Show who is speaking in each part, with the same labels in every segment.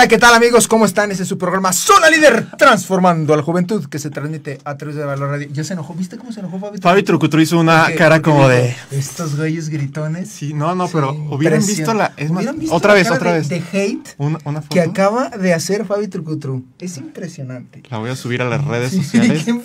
Speaker 1: Hola, ¿qué tal amigos? ¿Cómo están? Este es su programa Zona Líder Transformando a la Juventud que se transmite a través de Valor Radio. Ya se enojó, ¿viste cómo se enojó Fabi?
Speaker 2: Fabi Trucutru hizo una
Speaker 1: Porque-
Speaker 2: cara
Speaker 1: porque
Speaker 2: como de...
Speaker 1: Estos güeyes gritones.
Speaker 2: Sí, no, no, pero
Speaker 1: Sí,
Speaker 2: hubieran visto la... Es más,
Speaker 1: ¿Hubieran visto
Speaker 2: otra
Speaker 1: la
Speaker 2: vez,
Speaker 1: cara
Speaker 2: otra
Speaker 1: de-
Speaker 2: vez.
Speaker 1: De hate
Speaker 2: Una, una foto.
Speaker 1: que acaba de hacer Fabi Trucutru. Es impresionante.
Speaker 2: La voy a subir a las redes
Speaker 1: Sí,
Speaker 2: sociales.
Speaker 1: qué.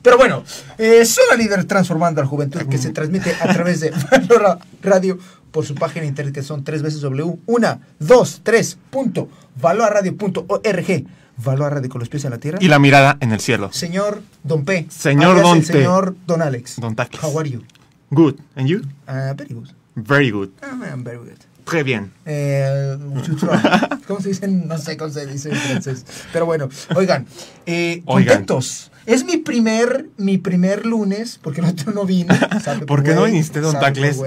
Speaker 1: Pero bueno, eh, Zona Líder Transformando a la Juventud que se transmite a través de Valor Radio por su página de internet que son tres veces W, una, dos, tres, punto, valorradio.org. Valor Radio con los pies en la tierra.
Speaker 2: Y la mirada en el cielo.
Speaker 1: Señor Don P.
Speaker 2: Señor Don P.
Speaker 1: Señor Don Alex.
Speaker 2: Don Tacles.
Speaker 1: How are you?
Speaker 2: Good. And you?
Speaker 1: Uh, very good.
Speaker 2: Very good.
Speaker 1: Ah, I'm very good.
Speaker 2: Très bien.
Speaker 1: Eh. ¿Cómo se dice? No sé cómo se dice en francés. Pero bueno, oigan, eh,
Speaker 2: Oigan.
Speaker 1: contentos. Es mi primer, mi primer lunes, porque el otro no sabe
Speaker 2: ¿Por qué no viniste, don Tacles?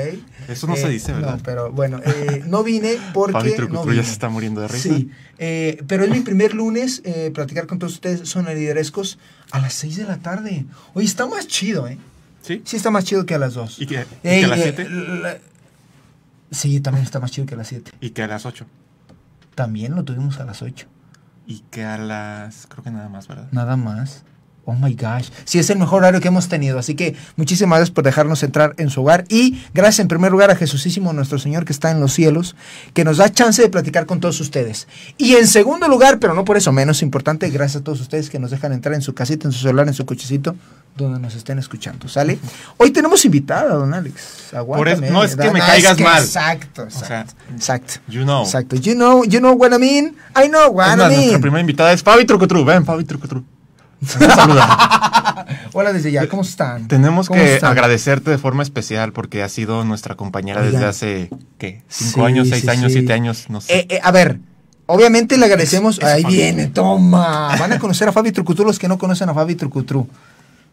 Speaker 2: Eso no se dice, ¿verdad?
Speaker 1: No, pero bueno, eh, no vine porque.
Speaker 2: Fabi
Speaker 1: no
Speaker 2: Trucutru
Speaker 1: vine.
Speaker 2: ya se está muriendo de risa.
Speaker 1: Sí, eh, pero es mi primer lunes eh, platicar con todos ustedes, son liderescos, a las 6 de la tarde. Oye, está más chido, ¿eh?
Speaker 2: ¿Sí?
Speaker 1: Sí, está más chido que a las 2.
Speaker 2: ¿Y que, y que a las 7?
Speaker 1: Sí, también está más chido que a las 7.
Speaker 2: Y que a las 8.
Speaker 1: También lo tuvimos a las 8.
Speaker 2: Y que a las... Creo que nada más, ¿verdad?
Speaker 1: Nada más. Oh my gosh. Sí, es el mejor horario que hemos tenido. Así que muchísimas gracias por dejarnos entrar en su hogar. Y gracias en primer lugar a Jesucísimo, nuestro Señor que está en los cielos, que nos da chance de platicar con todos ustedes. Y en segundo lugar, pero no por eso menos importante, gracias a todos ustedes que nos dejan entrar en su casita, en su celular, en su cochecito, donde nos estén escuchando. ¿Sale? Hoy tenemos invitada, don Alex. Aguántame.
Speaker 2: no es que me
Speaker 1: No,
Speaker 2: caigas mal.
Speaker 1: Exacto, exacto.
Speaker 2: O sea,
Speaker 1: exacto.
Speaker 2: you know.
Speaker 1: Exacto. You know, you know what I mean? I know what
Speaker 2: Es
Speaker 1: I
Speaker 2: más, nuestra
Speaker 1: mean.
Speaker 2: primera invitada es Fabi Trucutru. Ven, Fabi Trucutru. Saluda.
Speaker 1: Hola desde ya, ¿cómo están?
Speaker 2: Tenemos
Speaker 1: ¿Cómo
Speaker 2: que
Speaker 1: están?
Speaker 2: agradecerte de forma especial porque has sido nuestra compañera
Speaker 1: Oigan.
Speaker 2: desde hace, ¿qué? ¿Cinco
Speaker 1: Sí,
Speaker 2: años, seis
Speaker 1: sí,
Speaker 2: años,
Speaker 1: sí.
Speaker 2: siete años? No sé.
Speaker 1: Eh, eh, a ver, obviamente le agradecemos.
Speaker 2: Es- es
Speaker 1: Ahí
Speaker 2: Fabi.
Speaker 1: viene, toma. Van a conocer a Fabi Trucutru los que no conocen a Fabi Trucutru.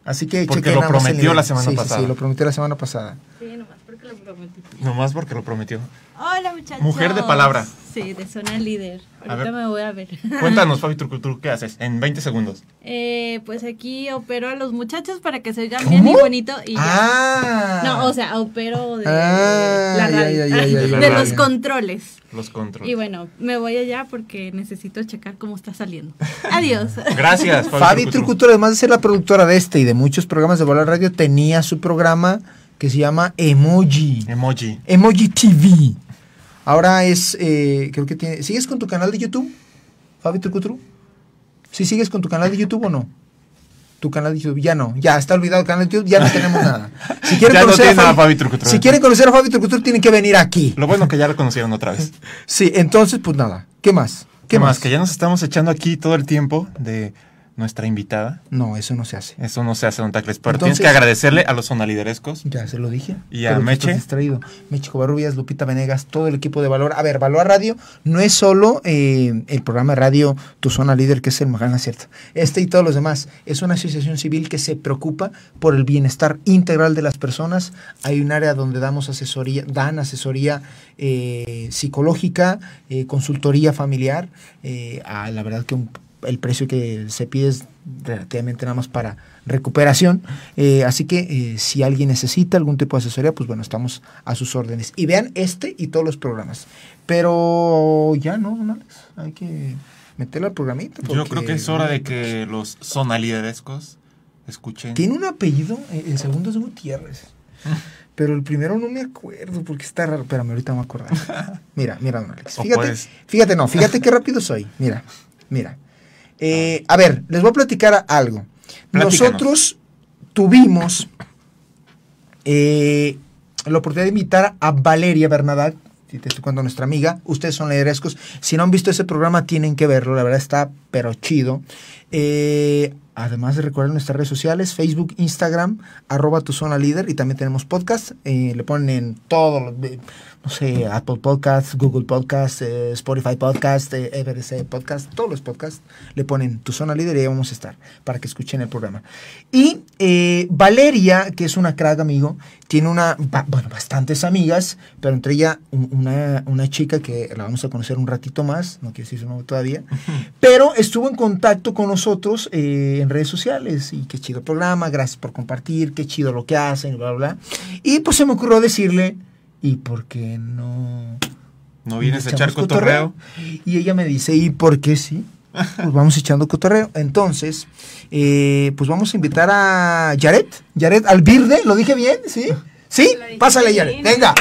Speaker 1: Así que
Speaker 2: Porque
Speaker 1: chequen
Speaker 2: lo prometió la semana
Speaker 1: Sí, sí,
Speaker 2: pasada.
Speaker 1: Sí, lo prometió la semana pasada.
Speaker 3: Sí, nomás
Speaker 2: Nomás porque lo prometió.
Speaker 3: Hola, muchachos.
Speaker 2: Mujer de palabra.
Speaker 3: Sí, de zona líder.
Speaker 2: A
Speaker 3: Ahorita
Speaker 2: ver.
Speaker 3: me voy a ver.
Speaker 2: Cuéntanos, Fabi Trucutru, ¿qué haces? En 20 segundos.
Speaker 3: Eh, pues aquí opero a los muchachos para que se oigan bien y bonito y ya.
Speaker 1: Ah.
Speaker 3: No, o sea, opero de
Speaker 1: Ah,
Speaker 3: la
Speaker 1: ya,
Speaker 3: radio,
Speaker 1: ya, ya, ya,
Speaker 2: ya,
Speaker 3: de
Speaker 2: ya,
Speaker 3: los
Speaker 2: ya.
Speaker 3: controles.
Speaker 2: Los controles.
Speaker 3: Y bueno, me voy allá porque necesito checar cómo está saliendo. Adiós.
Speaker 2: Gracias, Fabi,
Speaker 1: Fabi
Speaker 2: Trucutru.
Speaker 1: Además de ser la productora de este y de muchos programas de Valor Radio, tenía su programa que se llama Emoji.
Speaker 2: Emoji.
Speaker 1: Emoji TV. Ahora es, eh, creo que tiene... ¿Sigues con tu canal de YouTube, Fabi Trucutru? ¿Sí sigues con tu canal de YouTube o no? Tu canal de YouTube, ya no, ya está olvidado el canal de YouTube, ya no tenemos nada. Si quieren
Speaker 2: Ya no
Speaker 1: conocer
Speaker 2: tiene
Speaker 1: a
Speaker 2: Fabi Trucutru.
Speaker 1: Si quieren conocer a Fabi Trucutru, tienen que venir aquí.
Speaker 2: Lo bueno que ya lo conocieron otra vez.
Speaker 1: Sí, entonces, pues nada. ¿Qué más?
Speaker 2: ¿Qué más? Que ya nos estamos echando aquí todo el tiempo de nuestra invitada.
Speaker 1: No, eso no se hace.
Speaker 2: Eso no se hace, don Tacles. Pero
Speaker 1: Entonces-
Speaker 2: tienes que agradecerle a los sonaliderescos.
Speaker 1: Ya se lo dije.
Speaker 2: ¿Y a Meche?
Speaker 1: distraído. Meche Covarrubias, Lupita Venegas, todo el equipo de Valor. A ver, Valor Radio no es solo eh, el programa de radio Tu Zona Líder, que es el Magana, ¿cierto? Este y todos los demás. Es una asociación civil que se preocupa por el bienestar integral de las personas. Hay un área donde damos asesoría, dan asesoría eh, psicológica, eh, consultoría familiar. a la verdad que un- el precio que se pide es relativamente nada más para recuperación. Eh, así que eh, si alguien necesita algún tipo de asesoría, pues bueno, estamos a sus órdenes. Y vean este y todos los programas. Pero ya no, don Alex, hay que meterle al programita.
Speaker 2: Yo creo que es hora de que los sonaliderescos escuchen.
Speaker 1: Tiene un apellido, eh, el segundo es Gutiérrez. Pero el primero no me acuerdo porque está raro. Espérame, ahorita me voy a acordar. Mira, mira, don Alex. Fíjate,
Speaker 2: puedes-
Speaker 1: fíjate, no, fíjate qué rápido soy. Mira, mira. Eh, a ver, les voy a platicar algo.
Speaker 2: Platícanos.
Speaker 1: Nosotros tuvimos eh, la oportunidad de invitar a Valeria Bernadat, si te estoy contando nuestra amiga, ustedes son liderescos, si no han visto ese programa tienen que verlo, la verdad está pero chido. Eh, además de recordar nuestras redes sociales, Facebook, Instagram, arroba tu zona líder y también tenemos podcast, eh, le ponen en todo, no sé, Apple Podcasts, Google Podcasts, eh, Spotify Podcast, eh, FRC Podcast, todos los podcasts, le ponen tu zona líder y ahí vamos a estar para que escuchen el programa. Y eh, Valeria, que es una crack amigo, tiene una, ba- bueno, bastantes amigas, pero entre ella un- una, una chica que la vamos a conocer un ratito más, no quiero decir su nombre todavía, pero estuvo en contacto con nosotros eh, en redes sociales y qué chido el programa, gracias por compartir, qué chido lo que hacen, bla, bla, bla. Y pues se me ocurrió decirle, ¿y por qué no
Speaker 2: ¿No vienes a echar cotorreo?
Speaker 1: Y ella me dice, ¿y por qué sí? Pues vamos echando cotorreo. Entonces, eh, pues vamos a invitar a Yaret. Yaret Albirde, ¿lo dije bien? ¿Sí? ¿Sí? Pásale, Yaret. Venga.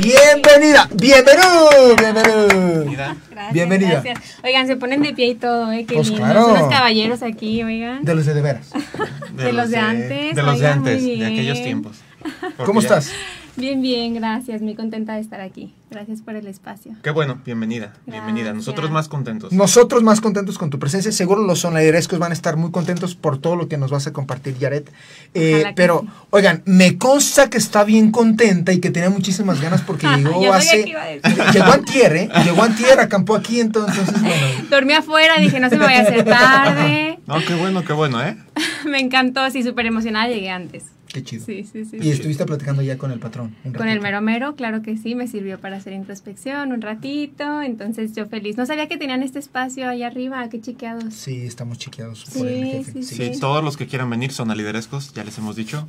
Speaker 1: Bienvenida. Bienvenido. Bienvenido.
Speaker 4: Gracias,
Speaker 1: Bienvenida.
Speaker 4: gracias. Oigan, se ponen de pie y todo, ¿eh? Qué
Speaker 1: Pues
Speaker 4: lindos.
Speaker 1: claro.
Speaker 4: Unos caballeros aquí, oigan.
Speaker 1: De los de de veras.
Speaker 4: De los de antes,
Speaker 2: De los de
Speaker 4: oigan,
Speaker 2: antes, de aquellos tiempos. Porque
Speaker 1: ¿Cómo
Speaker 2: ya-
Speaker 1: estás?
Speaker 4: Bien, bien, gracias. Muy contenta de estar aquí. Gracias por el espacio.
Speaker 2: Qué bueno, bienvenida, bienvenida. Nosotros más contentos.
Speaker 1: Nosotros más contentos con tu presencia. Seguro los sonaderescos van a estar muy contentos por todo lo que nos vas a compartir, Yaret. Eh, pero,
Speaker 4: sí.
Speaker 1: oigan, me consta que está bien contenta y que tenía muchísimas ganas porque llegó hace...
Speaker 4: a decir.
Speaker 1: Llegó antier, ¿eh? Llegó antier, acampó aquí, entonces, bueno...
Speaker 4: Dormí afuera, dije, no se me vaya a hacer tarde.
Speaker 2: No, qué bueno, qué bueno, ¿eh?
Speaker 4: Me encantó, sí, súper emocionada, llegué antes.
Speaker 1: Qué chido.
Speaker 4: Sí, sí, sí.
Speaker 1: Y estuviste platicando ya con el patrón. un
Speaker 4: Con el mero mero, claro que sí, me sirvió para hacer introspección un ratito, entonces yo feliz. No sabía que tenían este espacio allá arriba, qué chiqueados.
Speaker 1: Sí, estamos chequeados
Speaker 4: Sí,
Speaker 1: por el jefe.
Speaker 4: sí,
Speaker 2: Sí,
Speaker 4: Sí.
Speaker 2: todos los que quieran venir son aliderescos, ya les hemos dicho.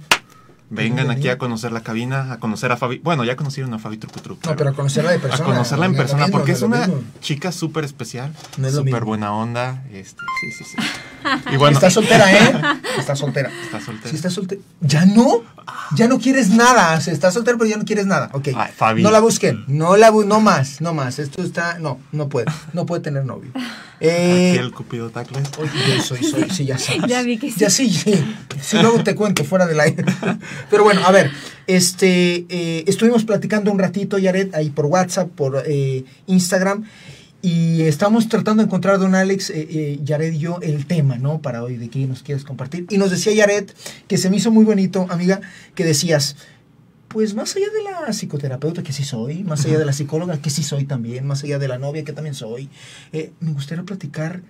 Speaker 2: Vengan aquí a conocer la cabina, a conocer a Fabi. Bueno, ya conocieron a Fabi Trucutru.
Speaker 1: No, pero a conocerla de
Speaker 2: a
Speaker 1: persona.
Speaker 2: conocerla en
Speaker 1: no
Speaker 2: persona,
Speaker 1: mismo,
Speaker 2: porque
Speaker 1: no
Speaker 2: es una
Speaker 1: mismo.
Speaker 2: chica súper especial,
Speaker 1: No es lo
Speaker 2: súper buena onda. Este, sí, sí, sí. Y bueno,
Speaker 1: Está soltera, ¿eh? Está soltera.
Speaker 2: está soltera.
Speaker 1: Sí, está soltera. ¿Ya no? Ya no quieres nada. O sea, está soltera, pero ya no quieres nada. Ok.
Speaker 2: Ay, Fabi.
Speaker 1: No la busquen. No la bu- no más, no más. Esto está. No, no puede. No puede tener novio. Eh,
Speaker 2: Aquí el Cupido Tacles.
Speaker 1: Oye, yo soy, soy, sí, ya sabes.
Speaker 4: Ya vi que sí.
Speaker 1: Ya sí, sí. Sí, luego te cuento fuera del aire. Pero bueno, a ver, este, eh, estuvimos platicando un ratito, Yaret, ahí por WhatsApp, por eh, Instagram, y estamos tratando de encontrar, don Alex, eh, eh, y yo, el tema, ¿no? Para hoy, de qué nos quieres compartir. Y nos decía Yaret, que se me hizo muy bonito, amiga, que decías, pues más allá de la psicoterapeuta, que sí soy, más allá de la psicóloga, que sí soy también, más allá de la novia, que también soy, eh, me gustaría platicar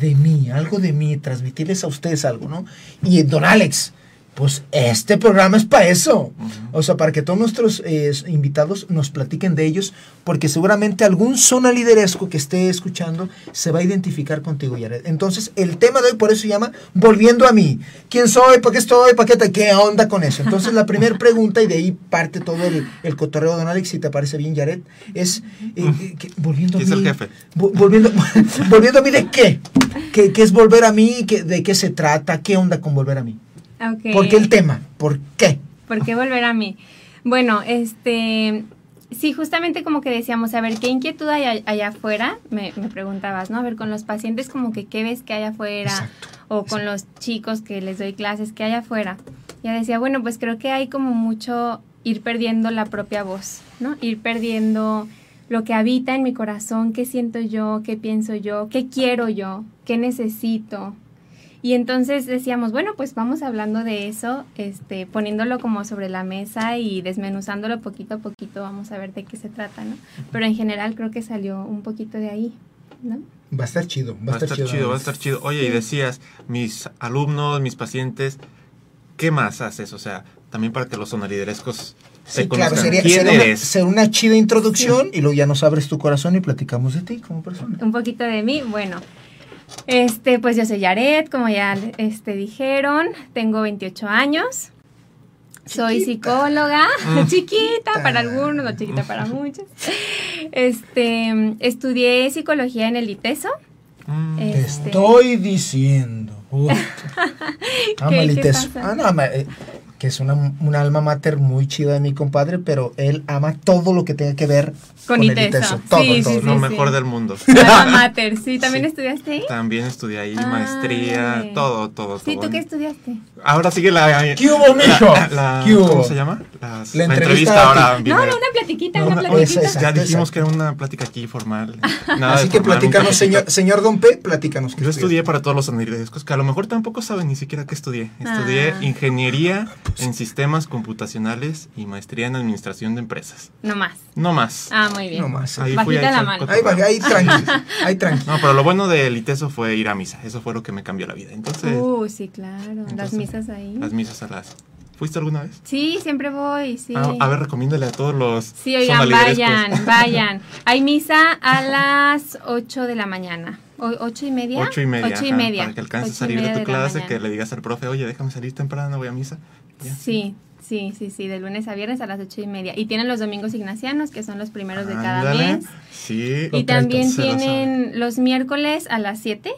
Speaker 1: de mí, algo de mí, transmitirles a ustedes algo, ¿no? Y eh, don Alex, pues este programa es para eso. O sea, para que todos nuestros eh, invitados nos platiquen de ellos, porque seguramente algún zona lideresco que esté escuchando se va a identificar contigo, Yared. Entonces, el tema de hoy por eso se llama Volviendo a mí. ¿Quién soy? ¿Para qué estoy? ¿Para qué, te- qué onda con eso? Entonces, la primera pregunta, y de ahí parte todo el, el cotorreo de Don Alex, si te parece bien, Yared, es, eh, eh, que- volviendo a
Speaker 2: ¿Quién
Speaker 1: mí.
Speaker 2: es el jefe?
Speaker 1: Vo- volviendo, volviendo a mí, ¿de qué? ¿Qué, qué es volver a mí? ¿Qué- ¿De qué se trata? ¿Qué onda con volver a mí?
Speaker 4: Ok.
Speaker 1: ¿Por qué el tema? ¿Por qué?
Speaker 4: ¿Por qué volver a mí? Bueno, este, sí, justamente como que decíamos, a ver, ¿qué inquietud hay allá afuera? Me, me preguntabas, ¿no? A ver, con los pacientes como que qué ves que hay afuera
Speaker 1: Exacto,
Speaker 4: o con los chicos que les doy clases, ¿qué hay afuera? Ya decía, bueno, pues creo que hay como mucho ir perdiendo la propia voz, ¿no? Ir perdiendo lo que habita en mi corazón, qué siento yo, qué pienso yo, qué quiero yo, qué necesito, y entonces decíamos, bueno, pues vamos hablando de eso, este, poniéndolo como sobre la mesa y desmenuzándolo poquito a poquito, vamos a ver de qué se trata, ¿no? Pero en general creo que salió un poquito de ahí, ¿no?
Speaker 1: Va a estar chido.
Speaker 2: Va a estar chido, va a estar chido. Oye, y decías, mis alumnos, mis pacientes, ¿qué más haces? O sea, también para que los sonaliderescos se
Speaker 1: Sí, claro,
Speaker 2: conozcan.
Speaker 1: sería,
Speaker 2: ¿Quién
Speaker 1: sería una,
Speaker 2: eres?
Speaker 1: sería una chida introducción y luego ya nos abres tu corazón y platicamos de ti como persona.
Speaker 4: Un poquito de mí, bueno. Este, pues yo soy Yaret, como ya este, dijeron, tengo 28 años. Soy
Speaker 1: Chiquita.
Speaker 4: psicóloga,
Speaker 2: Mm.
Speaker 4: chiquita para algunos, no chiquita para muchos. Este, estudié psicología en el ITESO.
Speaker 2: Mm,
Speaker 1: Te
Speaker 4: Este.
Speaker 1: estoy diciendo. Uf.
Speaker 4: ¿Qué-
Speaker 1: el
Speaker 4: qué pasa?
Speaker 1: Ah, no, ama, eh, que es una, una alma mater muy chida de mi compadre, pero él ama todo lo que tenga que ver
Speaker 4: Con
Speaker 1: el
Speaker 4: ITESO.
Speaker 1: ITESO. Todo,
Speaker 4: Sí,
Speaker 1: todo.
Speaker 4: sí,
Speaker 2: lo
Speaker 4: sí.
Speaker 2: mejor del mundo.
Speaker 4: Alma mater, sí, ¿también
Speaker 2: Sí.
Speaker 4: estudiaste ahí?
Speaker 2: También estudié ahí,
Speaker 4: Ah,
Speaker 2: maestría,
Speaker 4: órale.
Speaker 2: todo, todo,
Speaker 4: Sí,
Speaker 2: todo.
Speaker 4: ¿tú qué estudiaste?
Speaker 2: Ahora sigue la...
Speaker 1: ¿Qué hubo, mijo?
Speaker 2: la- la-
Speaker 1: ¿Qué hubo?
Speaker 2: ¿Cómo se llama? Las-
Speaker 1: La
Speaker 2: la,
Speaker 1: entrevista
Speaker 2: ahora.
Speaker 4: No, no, una platiquita,
Speaker 1: No,
Speaker 4: una
Speaker 1: no,
Speaker 4: platiquita.
Speaker 1: esa-
Speaker 2: Ya dijimos
Speaker 1: exacto.
Speaker 2: que era una plática aquí formal. Nada
Speaker 1: Así que
Speaker 2: formal,
Speaker 1: platícanos, señor, señor Don P, platícanos.
Speaker 2: Yo estudié para todos los sonidescos que a lo mejor tampoco saben ni siquiera qué estudié. Estudié
Speaker 4: Ah.
Speaker 2: En sistemas computacionales y maestría en administración de empresas.
Speaker 4: No más.
Speaker 2: No más.
Speaker 4: Ah, muy bien.
Speaker 1: No más.
Speaker 2: Ahí
Speaker 4: Bajita
Speaker 2: fui a
Speaker 4: la mano.
Speaker 1: Ahí, ahí tranqui, ahí tranqui.
Speaker 2: No, pero lo bueno del ITESO fue ir a misa. Eso fue lo que me cambió la vida. Entonces,
Speaker 4: Uh, sí, claro. Las
Speaker 2: Entonces,
Speaker 4: misas ahí.
Speaker 2: las misas a las... ¿Fuiste alguna vez?
Speaker 4: Sí, siempre voy, sí.
Speaker 2: Ah, a ver, recomiéndale a todos los
Speaker 4: Sí, oigan, vayan, vayan. Hay misa a las 8 de la mañana. o- ocho y media.
Speaker 2: Ocho y media.
Speaker 4: Ocho y
Speaker 2: ajá,
Speaker 4: media.
Speaker 2: Para que alcances a salir de tu
Speaker 4: la
Speaker 2: clase, que le digas al profe, oye, déjame salir temprano, voy a misa. Ya.
Speaker 4: Sí, sí, sí, sí, de lunes a viernes a las ocho y media. Y tienen los domingos ignacianos, que son los primeros de cada
Speaker 2: Ándale.
Speaker 4: mes.
Speaker 2: Sí.
Speaker 4: Y también tienen los miércoles a las siete.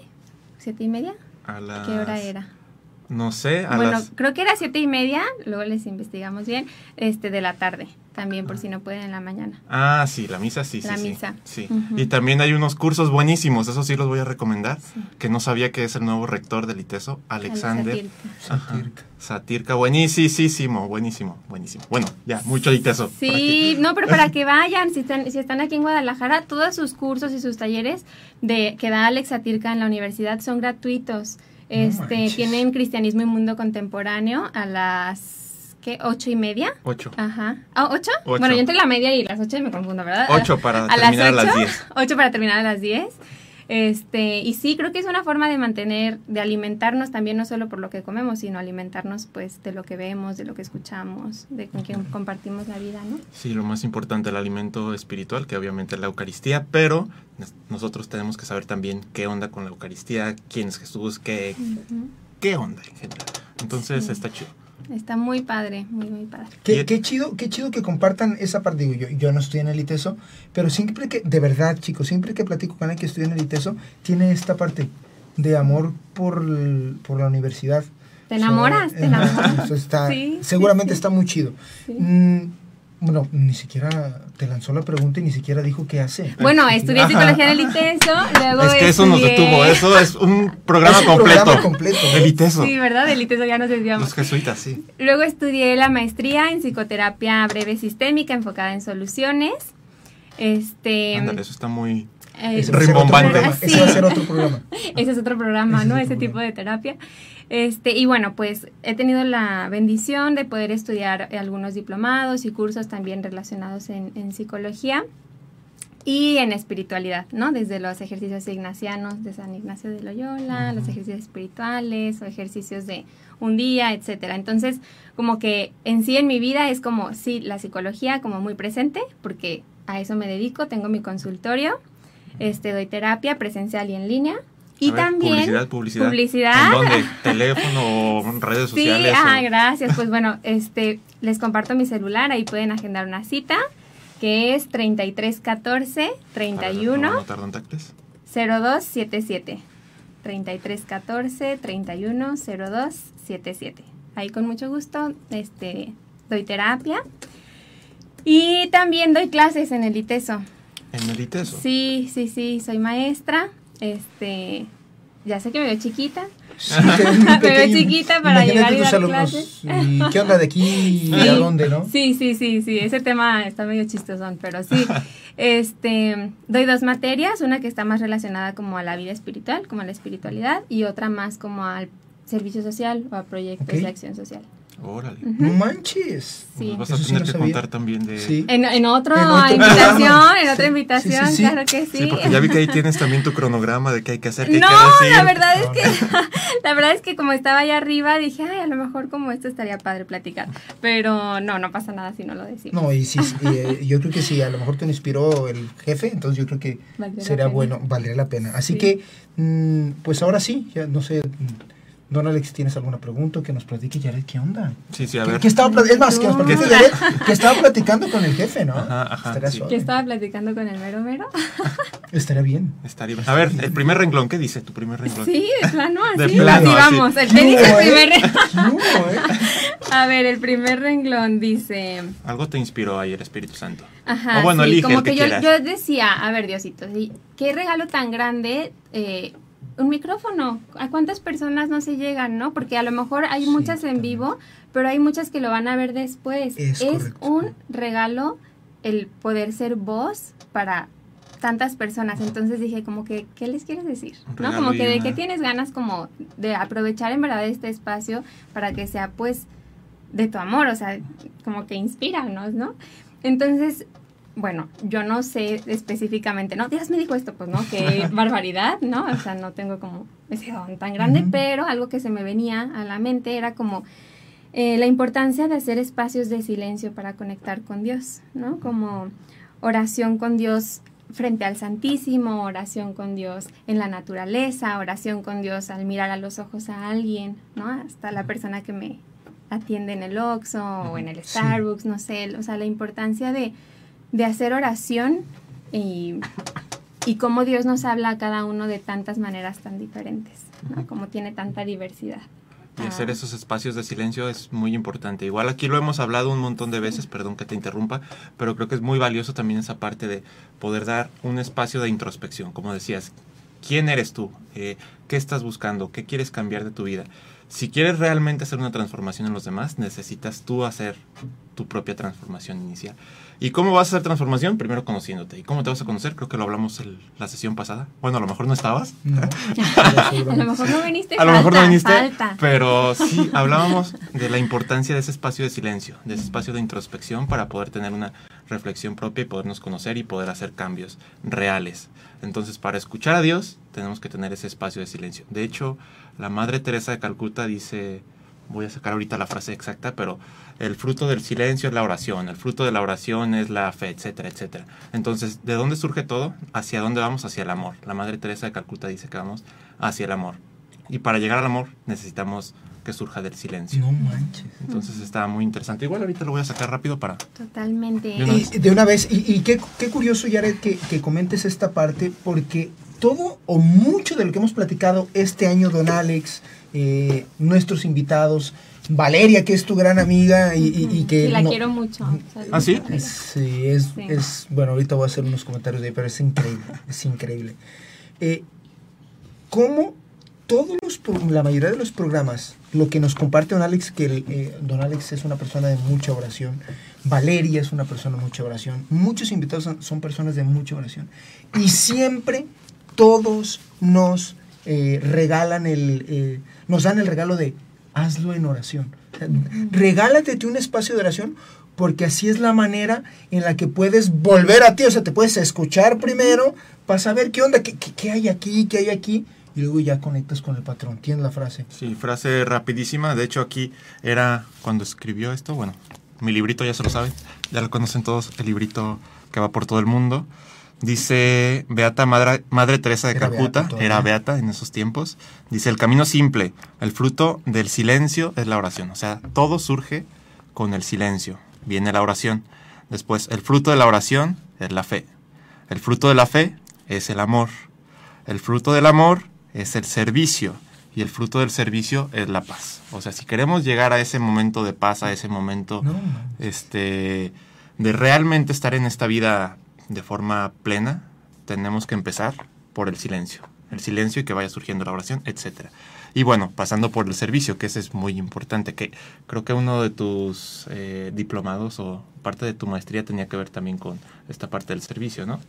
Speaker 4: ¿Siete y media?
Speaker 2: A las-
Speaker 4: ¿Qué hora era?
Speaker 2: No sé, a
Speaker 4: bueno,
Speaker 2: las...
Speaker 4: creo que era siete y media, luego les investigamos bien, este de la tarde, también por si no pueden en la mañana.
Speaker 2: Ah, sí, la misa, sí, sí,
Speaker 4: La
Speaker 2: sí.
Speaker 4: misa.
Speaker 2: Sí. Y también hay unos cursos buenísimos, eso sí los voy a recomendar,
Speaker 4: Sí.
Speaker 2: que no sabía que es el nuevo rector del ITESO, Alexander
Speaker 4: Alexa
Speaker 2: Ajá.
Speaker 1: Satirka.
Speaker 2: Satirka. Buenísimo, buenísimo, buenísimo. Bueno, ya, mucho ITESO.
Speaker 4: Sí, no, pero para que vayan, si están, si están aquí en Guadalajara, todos sus cursos y sus talleres de que da Alex Satirka en la universidad son gratuitos. Este, tienen cristianismo y mundo contemporáneo a las ¿qué? ocho y media.
Speaker 2: Ocho.
Speaker 4: Ajá. ¿Ah, ocho?
Speaker 2: Ocho.
Speaker 4: Bueno, yo entre la media y las ocho me confundo, ¿verdad?
Speaker 2: Ocho para
Speaker 4: a
Speaker 2: terminar a
Speaker 4: las
Speaker 2: las
Speaker 4: ocho,
Speaker 2: diez.
Speaker 4: Ocho para terminar a las diez. Este, y sí, creo que es una forma de mantener, de alimentarnos también, no solo por lo que comemos, sino alimentarnos pues de lo que vemos, de lo que escuchamos, de con quien compartimos la vida, ¿no?
Speaker 2: Sí, lo más importante, el alimento espiritual, que obviamente es la Eucaristía, pero nos- nosotros tenemos que saber también qué onda con la Eucaristía, quién es Jesús, qué,
Speaker 4: Ujú.
Speaker 2: qué onda en general. Entonces
Speaker 4: Sí.
Speaker 2: está chido.
Speaker 4: Está muy padre, muy, muy padre.
Speaker 1: Qué, qué chido, qué chido que compartan esa parte. Digo, yo, yo no estoy en el ITESO, pero siempre que, de verdad, chicos, siempre que platico con alguien que estudia en el ITESO, tiene esta parte de amor por, el- por la universidad.
Speaker 4: Te enamoras, te enamoras.
Speaker 1: eso está,
Speaker 4: Sí,
Speaker 1: seguramente
Speaker 4: sí, sí.
Speaker 1: está muy chido.
Speaker 4: Sí.
Speaker 1: Mm, bueno, ni siquiera te lanzó la pregunta y ni siquiera dijo qué hace.
Speaker 4: Bueno, estudié
Speaker 1: Ajá.
Speaker 4: psicología en el ITESO, luego
Speaker 2: Es que eso nos
Speaker 4: estudié-
Speaker 2: detuvo, eso es un programa
Speaker 1: Es un
Speaker 2: completo.
Speaker 1: programa completo.
Speaker 2: El ITESO.
Speaker 4: Sí, ¿verdad? Del ITESO ya nos desviamos.
Speaker 2: Los jesuitas, sí.
Speaker 4: Luego estudié la maestría en psicoterapia breve sistémica enfocada en soluciones. Este,
Speaker 2: Ándale, eso está muy...
Speaker 4: eh,
Speaker 1: Ese va
Speaker 2: Rimbombante.
Speaker 1: Ese va a ser otro programa.
Speaker 4: Ese es otro programa,
Speaker 1: Ese
Speaker 4: ¿no?
Speaker 1: es
Speaker 4: Ese tipo
Speaker 1: programa.
Speaker 4: de terapia. Este, y bueno, pues he tenido la bendición de poder estudiar algunos diplomados y cursos también relacionados en, en psicología y en espiritualidad, ¿no? Desde los ejercicios ignacianos de San Ignacio de Loyola, los ejercicios espirituales o ejercicios de un día, etcétera. Entonces, como que en sí en mi vida es como, sí, la psicología como muy presente, porque a eso me dedico, tengo mi consultorio, este, doy terapia presencial y en línea. Y
Speaker 2: ver,
Speaker 4: también...
Speaker 2: Publicidad, publicidad.
Speaker 4: Publicidad.
Speaker 2: ¿En dónde? ¿Teléfono o redes
Speaker 4: Sí,
Speaker 2: sociales?
Speaker 4: ah,
Speaker 2: o-
Speaker 4: gracias. Pues bueno, este, les comparto mi celular, ahí pueden agendar una cita, que es 3314
Speaker 2: A ver, lo voy a
Speaker 4: 31
Speaker 2: anotar, don Tacles.
Speaker 4: 0277. 3314 31 0277. Ahí con mucho gusto este, doy terapia. Y también doy clases en el ITESO.
Speaker 2: En el ITESO.
Speaker 4: Sí, sí, sí, soy maestra. Este, ya sé que me veo chiquita.
Speaker 1: Sí,
Speaker 4: Me veo chiquita para llegar y dar clases.
Speaker 1: ¿Y qué onda de aquí y a dónde, no?
Speaker 4: Sí, sí, sí, sí, ese tema está medio chistosón, pero sí. Este, doy dos materias, una que está más relacionada como a la vida espiritual, como a la espiritualidad, y otra más como al servicio social o a proyectos de acción social.
Speaker 2: Órale.
Speaker 1: No manches.
Speaker 4: Sí.
Speaker 2: Nos vas a
Speaker 1: sí
Speaker 2: tener que
Speaker 1: sabía.
Speaker 2: contar también de...
Speaker 1: Sí.
Speaker 4: En, en otra
Speaker 1: En
Speaker 4: invitación, en otra invitación,
Speaker 1: sí, sí, sí.
Speaker 4: claro que sí.
Speaker 2: Sí, porque ya vi que ahí tienes también tu cronograma de qué hay que hacer, qué hay
Speaker 4: No,
Speaker 2: que decir.
Speaker 4: la verdad es que la verdad es que como estaba allá arriba dije, ay, a lo mejor como esto estaría padre platicar, pero no, no pasa nada si no lo decimos.
Speaker 1: No, y sí, eh, yo creo que sí, a lo mejor te inspiró el jefe, entonces yo creo que sería bueno, valdría la pena. Así
Speaker 4: Sí.
Speaker 1: que, mm, pues ahora sí, ya no sé, Don Alex, ¿tienes alguna pregunta? Que nos platique ¿qué onda?
Speaker 2: Sí, sí, a
Speaker 1: ¿Qué,
Speaker 2: ver.
Speaker 1: qué estaba es más, que nos platique que estaba platicando con el jefe, ¿no?
Speaker 2: Ajá, ajá,
Speaker 1: Estaría
Speaker 2: sí.
Speaker 1: suave.
Speaker 4: Que estaba platicando con el mero mero.
Speaker 1: Estaría bien.
Speaker 2: Estaría bien. A ver, el primer renglón, ¿qué dice tu primer renglón?
Speaker 4: Sí, de plano,
Speaker 2: De
Speaker 4: así.
Speaker 2: plano,
Speaker 4: así
Speaker 2: así.
Speaker 4: vamos. El,
Speaker 1: ¿Qué
Speaker 4: ¿qué dice
Speaker 1: hubo,
Speaker 4: el
Speaker 1: eh?
Speaker 4: primer re-
Speaker 1: ¿Qué hubo, eh?
Speaker 4: A ver, el primer renglón dice.
Speaker 2: Algo te inspiró ahí el Espíritu Santo.
Speaker 4: Ajá,
Speaker 2: O bueno,
Speaker 4: sí,
Speaker 2: elige
Speaker 4: como
Speaker 2: el que,
Speaker 4: que, yo, yo decía, a ver, Diosito, ¿sí? qué regalo tan grande, eh, un micrófono. ¿A cuántas personas no se llegan, no? Porque a lo mejor hay
Speaker 1: Sí,
Speaker 4: muchas en vivo, pero hay muchas que lo van a ver después.
Speaker 1: Es
Speaker 4: un regalo el poder ser voz para tantas personas. Entonces dije, como que, ¿qué les quieres decir? ¿No? Como que de que tienes ganas como de aprovechar en verdad este espacio para que sea pues de tu amor, o sea, como que inspíranos, ¿no? Entonces, bueno, yo no sé específicamente, ¿no? Dios me dijo esto, pues, ¿no? Qué barbaridad, ¿no? O sea, no tengo como ese don tan grande, pero algo que se me venía a la mente era como eh, la importancia de hacer espacios de silencio para conectar con Dios, ¿no? Como oración con Dios frente al Santísimo, oración con Dios en la naturaleza, oración con Dios al mirar a los ojos a alguien, ¿no? Hasta la persona que me atiende en el Oxxo o en el
Speaker 1: Sí.
Speaker 4: Starbucks, no sé, o sea, la importancia de, de hacer oración y, y cómo Dios nos habla a cada uno de tantas maneras tan diferentes, ¿no? Como tiene tanta diversidad.
Speaker 2: Y hacer
Speaker 4: Ah.
Speaker 2: esos espacios de silencio es muy importante. Igual aquí lo hemos hablado un montón de veces, perdón que te interrumpa, pero creo que es muy valioso también esa parte de poder dar un espacio de introspección. Como decías, ¿quién eres tú? Eh, ¿Qué estás buscando? ¿Qué quieres cambiar de tu vida? Si quieres realmente hacer una transformación en los demás, necesitas tú hacer tu propia transformación inicial. ¿Y cómo vas a hacer transformación? Primero conociéndote. ¿Y cómo te vas a conocer? Creo que lo hablamos en la sesión pasada. Bueno, a lo mejor no estabas.
Speaker 1: No.
Speaker 4: A lo mejor no viniste,
Speaker 2: A lo mejor no viniste,
Speaker 4: falta.
Speaker 2: pero sí hablábamos de la importancia de ese espacio de silencio, de ese espacio de introspección para poder tener una reflexión propia y podernos conocer y poder hacer cambios reales. Entonces, para escuchar a Dios, tenemos que tener ese espacio de silencio. De hecho, la Madre Teresa de Calcuta dice, voy a sacar ahorita la frase exacta, pero el fruto del silencio es la oración, el fruto de la oración es la fe, etcétera, etcétera. Entonces, ¿de dónde surge todo? ¿Hacia dónde vamos? Hacia el amor. La Madre Teresa de Calcuta dice que vamos hacia el amor. Y para llegar al amor necesitamos que surja del silencio.
Speaker 1: No manches.
Speaker 2: Entonces está muy interesante. Igual ahorita lo voy a sacar rápido para...
Speaker 4: Totalmente.
Speaker 2: De una
Speaker 1: Y
Speaker 2: vez.
Speaker 1: de una vez, y, y qué, qué curioso, Jared, que, que comentes esta parte, porque todo o mucho de lo que hemos platicado este año, don Alex, eh, nuestros invitados, Valeria, que es tu gran amiga y, y- y que...
Speaker 4: Sí, la
Speaker 1: no-
Speaker 4: quiero mucho.
Speaker 2: ¿Ah, sí?
Speaker 1: Sí, es,
Speaker 4: Sí.
Speaker 1: es- bueno, ahorita voy a hacer unos comentarios de ahí, pero es increíble, es increíble. Eh, ¿Cómo todos los, la mayoría de los programas, lo que nos comparte don Alex, que el, eh, don Alex es una persona de mucha oración, Valeria es una persona de mucha oración, muchos invitados son, son personas de mucha oración, y siempre todos nos eh, regalan el, eh, nos dan el regalo de hazlo en oración. O sea, Regálate tú un espacio de oración porque así es la manera en la que puedes volver a ti, o sea, te puedes escuchar primero para saber qué onda, qué, qué- qué hay aquí, qué hay aquí, y luego ya conectas con el patrón. ¿Tienes la frase?
Speaker 2: Sí, frase rapidísima. De hecho, aquí era cuando escribió esto. Bueno, mi librito ya se lo saben. Ya lo conocen todos. El librito que va por todo el mundo. Dice Beata Madre, Madre Teresa de
Speaker 1: Era
Speaker 2: Calcuta.
Speaker 1: beata
Speaker 2: era Beata en esos tiempos. Dice, el camino simple, el fruto del silencio es la oración. O sea, todo surge con el silencio. Viene la oración. Después, el fruto de la oración es la fe. El fruto de la fe es el amor. El fruto del amor es el servicio y el fruto del servicio es la paz. O sea, si queremos llegar a ese momento de paz, a ese momento
Speaker 1: No,
Speaker 2: este de realmente estar en esta vida de forma plena, tenemos que empezar por el silencio. El silencio y que vaya surgiendo la oración, etcétera. Y bueno, pasando por el servicio, que ese es muy importante, que creo que uno de tus eh, diplomados o parte de tu maestría tenía que ver también con esta parte del servicio, ¿no?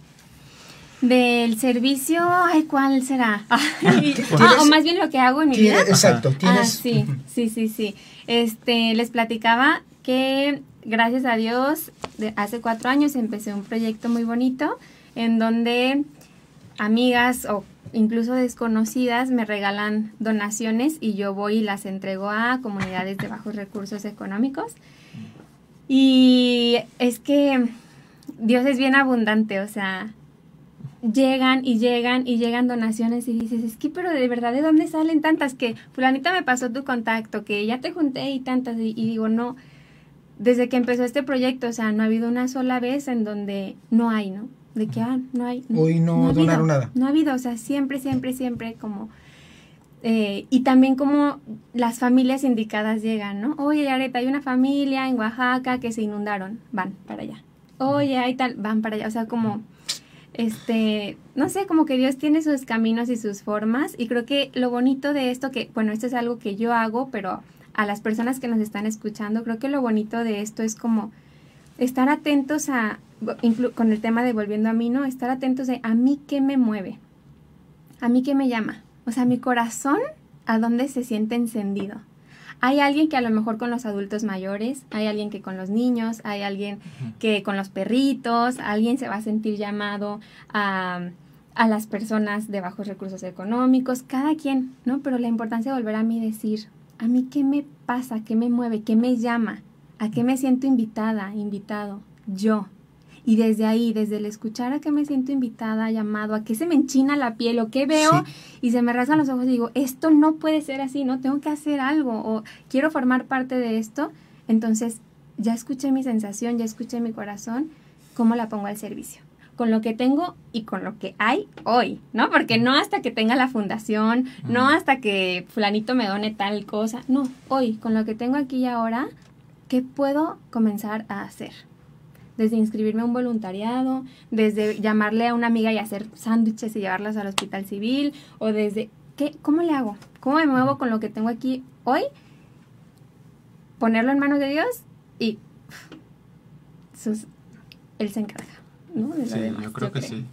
Speaker 4: Del servicio, ay, ¿cuál será?
Speaker 1: ¿Tienes-
Speaker 4: ah, o más bien lo que hago en mi vida.
Speaker 1: Exacto, tienes...
Speaker 4: Ah, sí, sí, sí, sí. Este, les platicaba que gracias a Dios, de hace cuatro años empecé un proyecto muy bonito en donde amigas o incluso desconocidas me regalan donaciones y yo voy y las entrego a comunidades de bajos recursos económicos. Y es que Dios es bien abundante, o sea, llegan y llegan y llegan donaciones y dices, es que, pero de verdad, ¿de dónde salen tantas? Que fulanita me pasó tu contacto, que ya te junté y tantas, y, y digo, no, desde que empezó este proyecto, o sea, no ha habido una sola vez en donde no hay, ¿no? De que, ah, no hay.
Speaker 1: Hoy no
Speaker 4: ha habido,
Speaker 1: donaron nada.
Speaker 4: No ha habido, o sea, siempre, siempre, siempre como... eh, y también como las familias indicadas llegan, ¿no? Oye, Areta, hay una familia en Oaxaca que se inundaron, van para allá. Oye, hay tal, van para allá. O sea, como, este, no sé, como que Dios tiene sus caminos y sus formas. Y creo que lo bonito de esto, que, bueno, esto es algo que yo hago, pero a las personas que nos están escuchando, creo que lo bonito de esto es como estar atentos a, con el tema de volviendo a mí, ¿no? Estar atentos de a mí qué me mueve, a mí qué me llama. O sea, mi corazón, a dónde se siente encendido. Hay alguien que a lo mejor con los adultos mayores, hay alguien que con los niños, hay alguien que con los perritos, alguien se va a sentir llamado a, a las personas de bajos recursos económicos, cada quien, ¿no? Pero la importancia de volver a mí decir, a mí qué me pasa, qué me mueve, qué me llama, a qué me siento invitada, invitado, yo. Y desde ahí, desde el escuchar a que me siento invitada, llamado, a que se me enchina la piel o que veo
Speaker 1: Sí.
Speaker 4: y se me rasgan los ojos y digo, esto no puede ser así, no tengo que hacer algo o quiero formar parte de esto, entonces ya escuché mi sensación, ya escuché mi corazón, ¿cómo la pongo al servicio? Con lo que tengo y con lo que hay hoy, ¿no? Porque no hasta que tenga la fundación, no hasta que fulanito me done tal cosa, no, hoy, con lo que tengo aquí y ahora, ¿qué puedo comenzar a hacer? Desde inscribirme a un voluntariado, desde llamarle a una amiga y hacer sándwiches y llevarlas al hospital civil, o desde, ¿qué, ¿cómo le hago? ¿Cómo me muevo con lo que tengo aquí hoy? Ponerlo en manos de Dios y sus- Él se encarga, ¿no? De lo
Speaker 2: Sí,
Speaker 4: demás,
Speaker 2: yo creo que sí.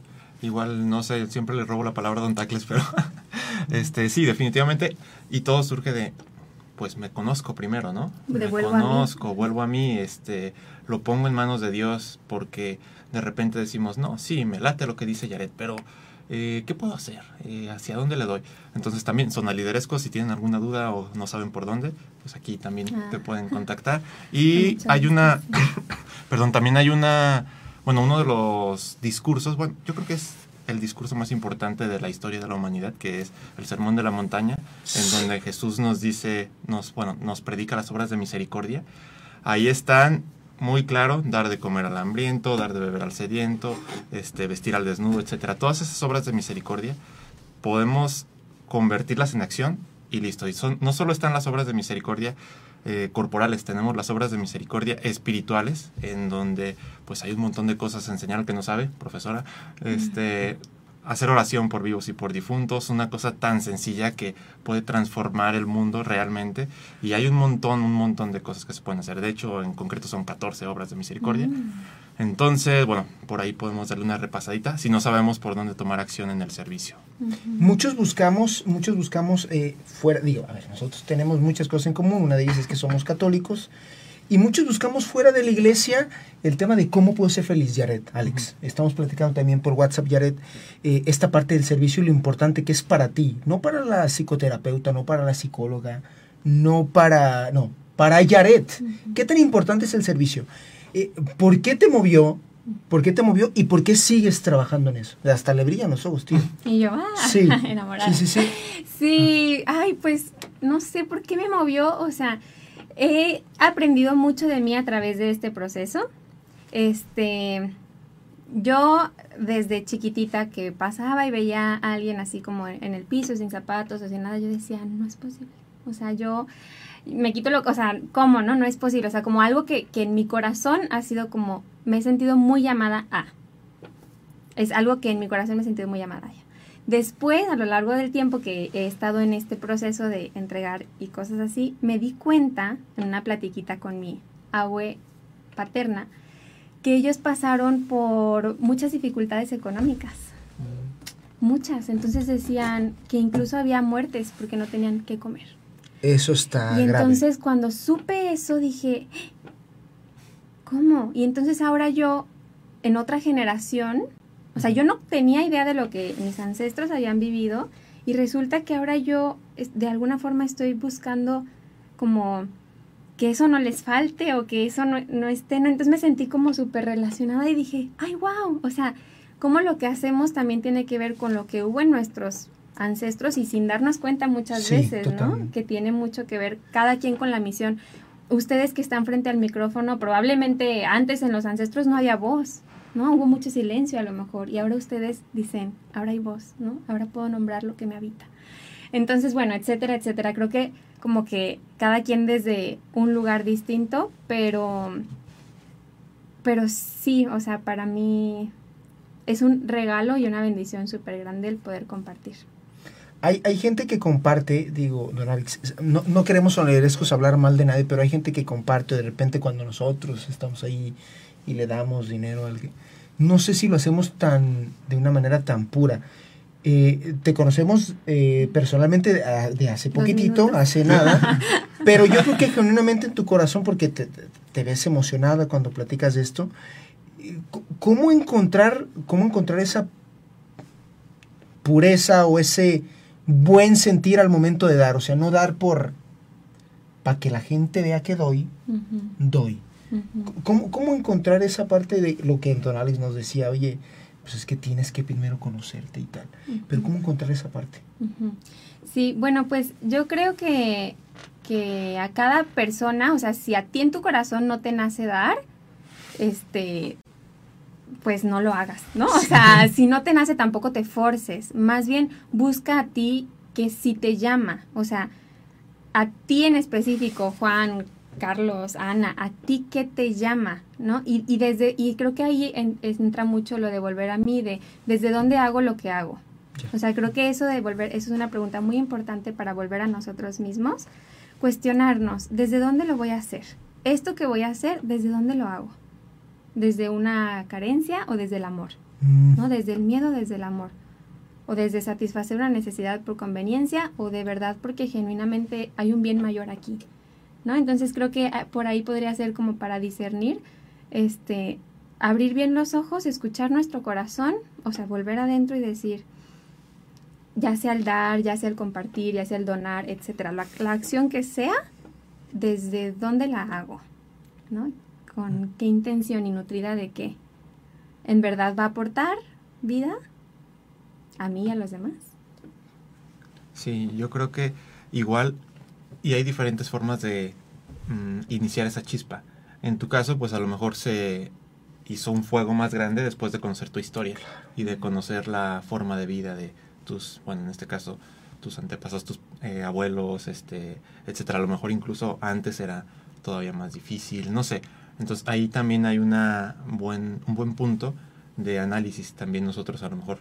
Speaker 2: Igual, no sé, siempre le robo la palabra a Don Tacles, pero este, sí, definitivamente. Y todo surge de, pues me conozco primero, ¿no? Me
Speaker 4: a
Speaker 2: conozco, vuelvo a mí, este, lo pongo en manos de Dios porque de repente decimos, no, sí, me late lo que dice Yaret, pero eh, ¿qué puedo hacer? Eh, ¿Hacia dónde le doy? Entonces también son liderescos, si tienen alguna duda o no saben por dónde, pues aquí también
Speaker 4: Ah.
Speaker 2: te pueden contactar. Y hay una, perdón, también hay una, bueno, uno de los discursos, bueno, yo creo que es el discurso más importante de la historia de la humanidad, que es el Sermón de la Montaña, en donde Jesús nos dice, nos, bueno, nos predica las obras de misericordia. Ahí están muy claro, dar de comer al hambriento, dar de beber al sediento, este, vestir al desnudo, etcétera. Todas esas obras de misericordia podemos convertirlas en acción y listo. Y son, no solo están las obras de misericordia eh, corporales, tenemos las obras de misericordia espirituales, en donde pues hay un montón de cosas a enseñar al que no sabe, profesora. Este, hacer oración por vivos y por difuntos, una cosa tan sencilla que puede transformar el mundo realmente. Y hay un montón, un montón de cosas que se pueden hacer. De hecho, en concreto son 14 obras de misericordia. Entonces, bueno, por ahí podemos darle una repasadita si no sabemos por dónde tomar acción en el servicio.
Speaker 1: Muchos buscamos, muchos buscamos eh, fuera, digo, a ver, nosotros tenemos muchas cosas en común, una de ellas es que somos católicos, y muchos buscamos fuera de la iglesia el tema de cómo puedo ser feliz, Jared, Alex. Estamos platicando también por WhatsApp, Jared, eh, esta parte del servicio y lo importante que es para ti, no para la psicoterapeuta, no para la psicóloga, no para, no, para Jared. ¿Qué tan importante es el servicio? Eh, ¿Por qué te movió? ¿Por qué te movió y por qué sigues trabajando en eso? Hasta le brillan los ojos, tío.
Speaker 4: Y yo, ah,
Speaker 1: Sí,
Speaker 4: enamorada.
Speaker 1: sí, sí, sí.
Speaker 4: Sí, ay, pues no sé por qué me movió, o sea, he aprendido mucho de mí a través de este proceso. Este, yo desde chiquitita que pasaba y veía a alguien así como en el piso, sin zapatos o sin nada, yo decía, no es posible. O sea, yo me quito lo, o sea, ¿cómo, no? No es posible. O sea, como algo que, que en mi corazón ha sido como, me he sentido muy llamada a. Es algo que en mi corazón me he sentido muy llamada a. Después, a lo largo del tiempo que he estado en este proceso de entregar y cosas así, me di cuenta en una platiquita con mi abue paterna que ellos pasaron por muchas dificultades económicas. Muchas. Entonces decían que incluso había muertes porque no tenían que comer.
Speaker 1: Eso está
Speaker 4: y
Speaker 1: grave.
Speaker 4: entonces cuando supe eso dije, ¿cómo? Y entonces ahora yo, en otra generación, o sea, yo no tenía idea de lo que mis ancestros habían vivido y resulta que ahora yo de alguna forma estoy buscando como que eso no les falte o que eso no, no esté, ¿no? entonces me sentí como súper relacionada y dije, ay, wow, o sea, cómo lo que hacemos también tiene que ver con lo que hubo en nuestros ancestros y sin darnos cuenta muchas
Speaker 1: Sí,
Speaker 4: veces, ¿no? Que tiene mucho que ver cada quien con la misión. Ustedes que están frente al micrófono, probablemente antes en los ancestros no había voz, ¿no? Hubo mucho silencio a lo mejor y ahora ustedes dicen, ahora hay voz, ¿no? Ahora puedo nombrar lo que me habita. Entonces, bueno, etcétera, etcétera. Creo que como que cada quien desde un lugar distinto, pero pero sí, o sea, para mí es un regalo y una bendición súper grande el poder compartir.
Speaker 1: Hay, hay gente que comparte, digo, don Alex, no, no queremos sonorescos hablar mal de nadie, pero hay gente que comparte de repente cuando nosotros estamos ahí y le damos dinero a alguien. No sé si lo hacemos tan de una manera tan pura. Eh, te conocemos eh, personalmente de, a- de hace poquitito,
Speaker 4: minutos.
Speaker 1: hace nada, pero yo creo que genuinamente en tu corazón, porque te, te- ves emocionada cuando platicas de esto, ¿cómo encontrar, cómo encontrar esa pureza o ese buen sentir al momento de dar? O sea, no dar por para que la gente vea que doy, doy. ¿Cómo, ¿Cómo encontrar esa parte de lo que Don Alex nos decía? Oye, pues es que tienes que primero conocerte y tal. Pero ¿cómo encontrar esa parte?
Speaker 4: Sí, bueno, pues yo creo que, que a cada persona, o sea, si a ti en tu corazón no te nace dar, este, pues no lo hagas, ¿no? O sea, si no te nace tampoco te forces, más bien busca a ti que sí te llama, o sea, a ti en específico, Juan, Carlos, Ana, a ti que te llama, ¿no? Y, y desde y creo que ahí en- entra mucho lo de volver a mí, de desde dónde hago lo que hago. O sea, creo que eso de volver, eso es una pregunta muy importante para volver a nosotros mismos, cuestionarnos, ¿desde dónde lo voy a hacer? Esto que voy a hacer, ¿desde dónde lo hago? ¿Desde una carencia o desde el amor?
Speaker 1: Mm,
Speaker 4: ¿No? Desde el miedo, desde el amor. O desde satisfacer una necesidad por conveniencia o de verdad porque genuinamente hay un bien mayor aquí. ¿No? Entonces creo que ah, por ahí podría ser como para discernir, este, abrir bien los ojos, escuchar nuestro corazón, o sea, volver adentro y decir, ya sea el dar, ya sea el compartir, ya sea el donar, etcétera, la, la acción que sea, desde dónde la hago, ¿no? Con qué intención y nutrida de qué. ¿En verdad va a aportar vida a mí y a los demás?
Speaker 2: Sí, yo creo que igual, y hay diferentes formas de mm, iniciar esa chispa. En tu caso, pues a lo mejor se hizo un fuego más grande después de conocer tu historia y de conocer la forma de vida de tus, bueno, en este caso, tus antepasados, tus eh, abuelos, este, etcétera. A lo mejor incluso antes era todavía más difícil, no sé. Entonces ahí también hay una buen, un buen punto de análisis. También nosotros a lo mejor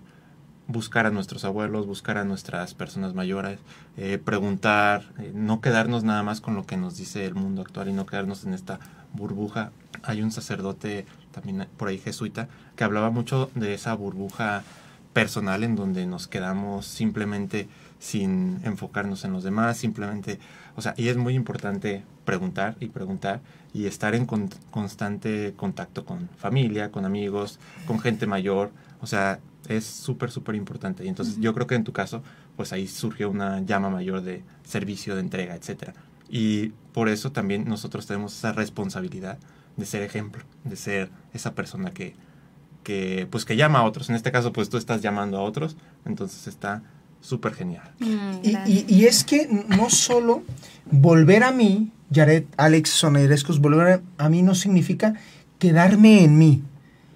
Speaker 2: buscar a nuestros abuelos, buscar a nuestras personas mayores, eh, preguntar, eh, no quedarnos nada más con lo que nos dice el mundo actual y no quedarnos en esta burbuja. Hay un sacerdote también por ahí jesuita que hablaba mucho de esa burbuja personal en donde nos quedamos simplemente sin enfocarnos en los demás, simplemente, o sea, y es muy importante preguntar y preguntar y estar en con- constante contacto con familia, con amigos, con gente mayor, o sea, es súper, súper importante. Y entonces yo creo que en tu caso, pues ahí surgió una llama mayor de servicio, de entrega, etcétera. Y por eso también nosotros tenemos esa responsabilidad de ser ejemplo, de ser esa persona que, que pues que llama a otros. En este caso, pues tú estás llamando a otros, entonces está súper genial.
Speaker 4: Mm,
Speaker 1: Y, y- y es que no solo volver a mí, Jared, Alex Sonerescos, volver a, mí no significa quedarme en mí.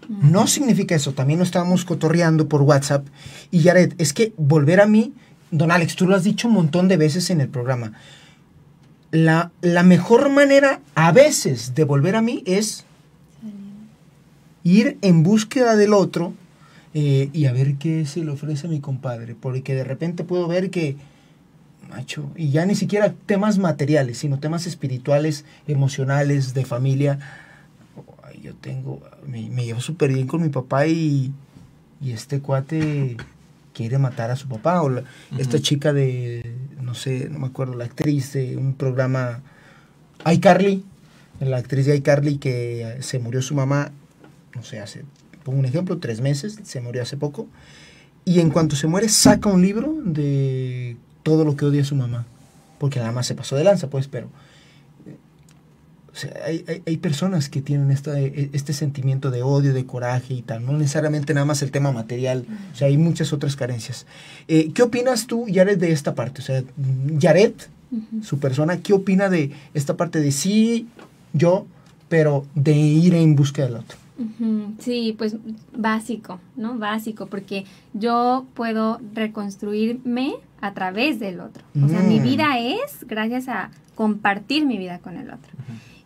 Speaker 1: No significa eso. También lo estábamos cotorreando por WhatsApp. Y Jared, es que volver a mí, don Alex, tú lo has dicho un montón de veces en el programa. La, la mejor manera a veces de volver a mí es ir en búsqueda del otro eh, y a ver qué se le ofrece a mi compadre. Porque de repente puedo ver que, macho, y ya ni siquiera temas materiales, sino temas espirituales, emocionales, de familia. Yo tengo, me, me llevo súper bien con mi papá y, y este cuate quiere matar a su papá. O la- esta chica de, no sé, no me acuerdo, la actriz de un programa, iCarly, la actriz de iCarly que se murió su mamá, no sé, hace, pongo un ejemplo, tres meses, se murió hace poco. Y en cuanto se muere, saca un libro de todo lo que odia a su mamá. Porque nada más se pasó de lanza, pues, pero. O sea, hay, hay- hay personas que tienen esta, eh, este sentimiento de odio, de coraje y tal. No necesariamente nada más el tema material. O sea, hay muchas otras carencias. Eh, ¿Qué opinas tú, Jared, de esta parte? O sea,
Speaker 4: Ujú.
Speaker 1: su persona, ¿qué opina de esta parte de sí, yo, pero de ir en busca del otro?
Speaker 4: Sí, pues básico, ¿no? Básico, porque yo puedo reconstruirme a través del otro. O sea, mi
Speaker 1: Mm.
Speaker 4: vida es gracias a compartir mi vida con el otro.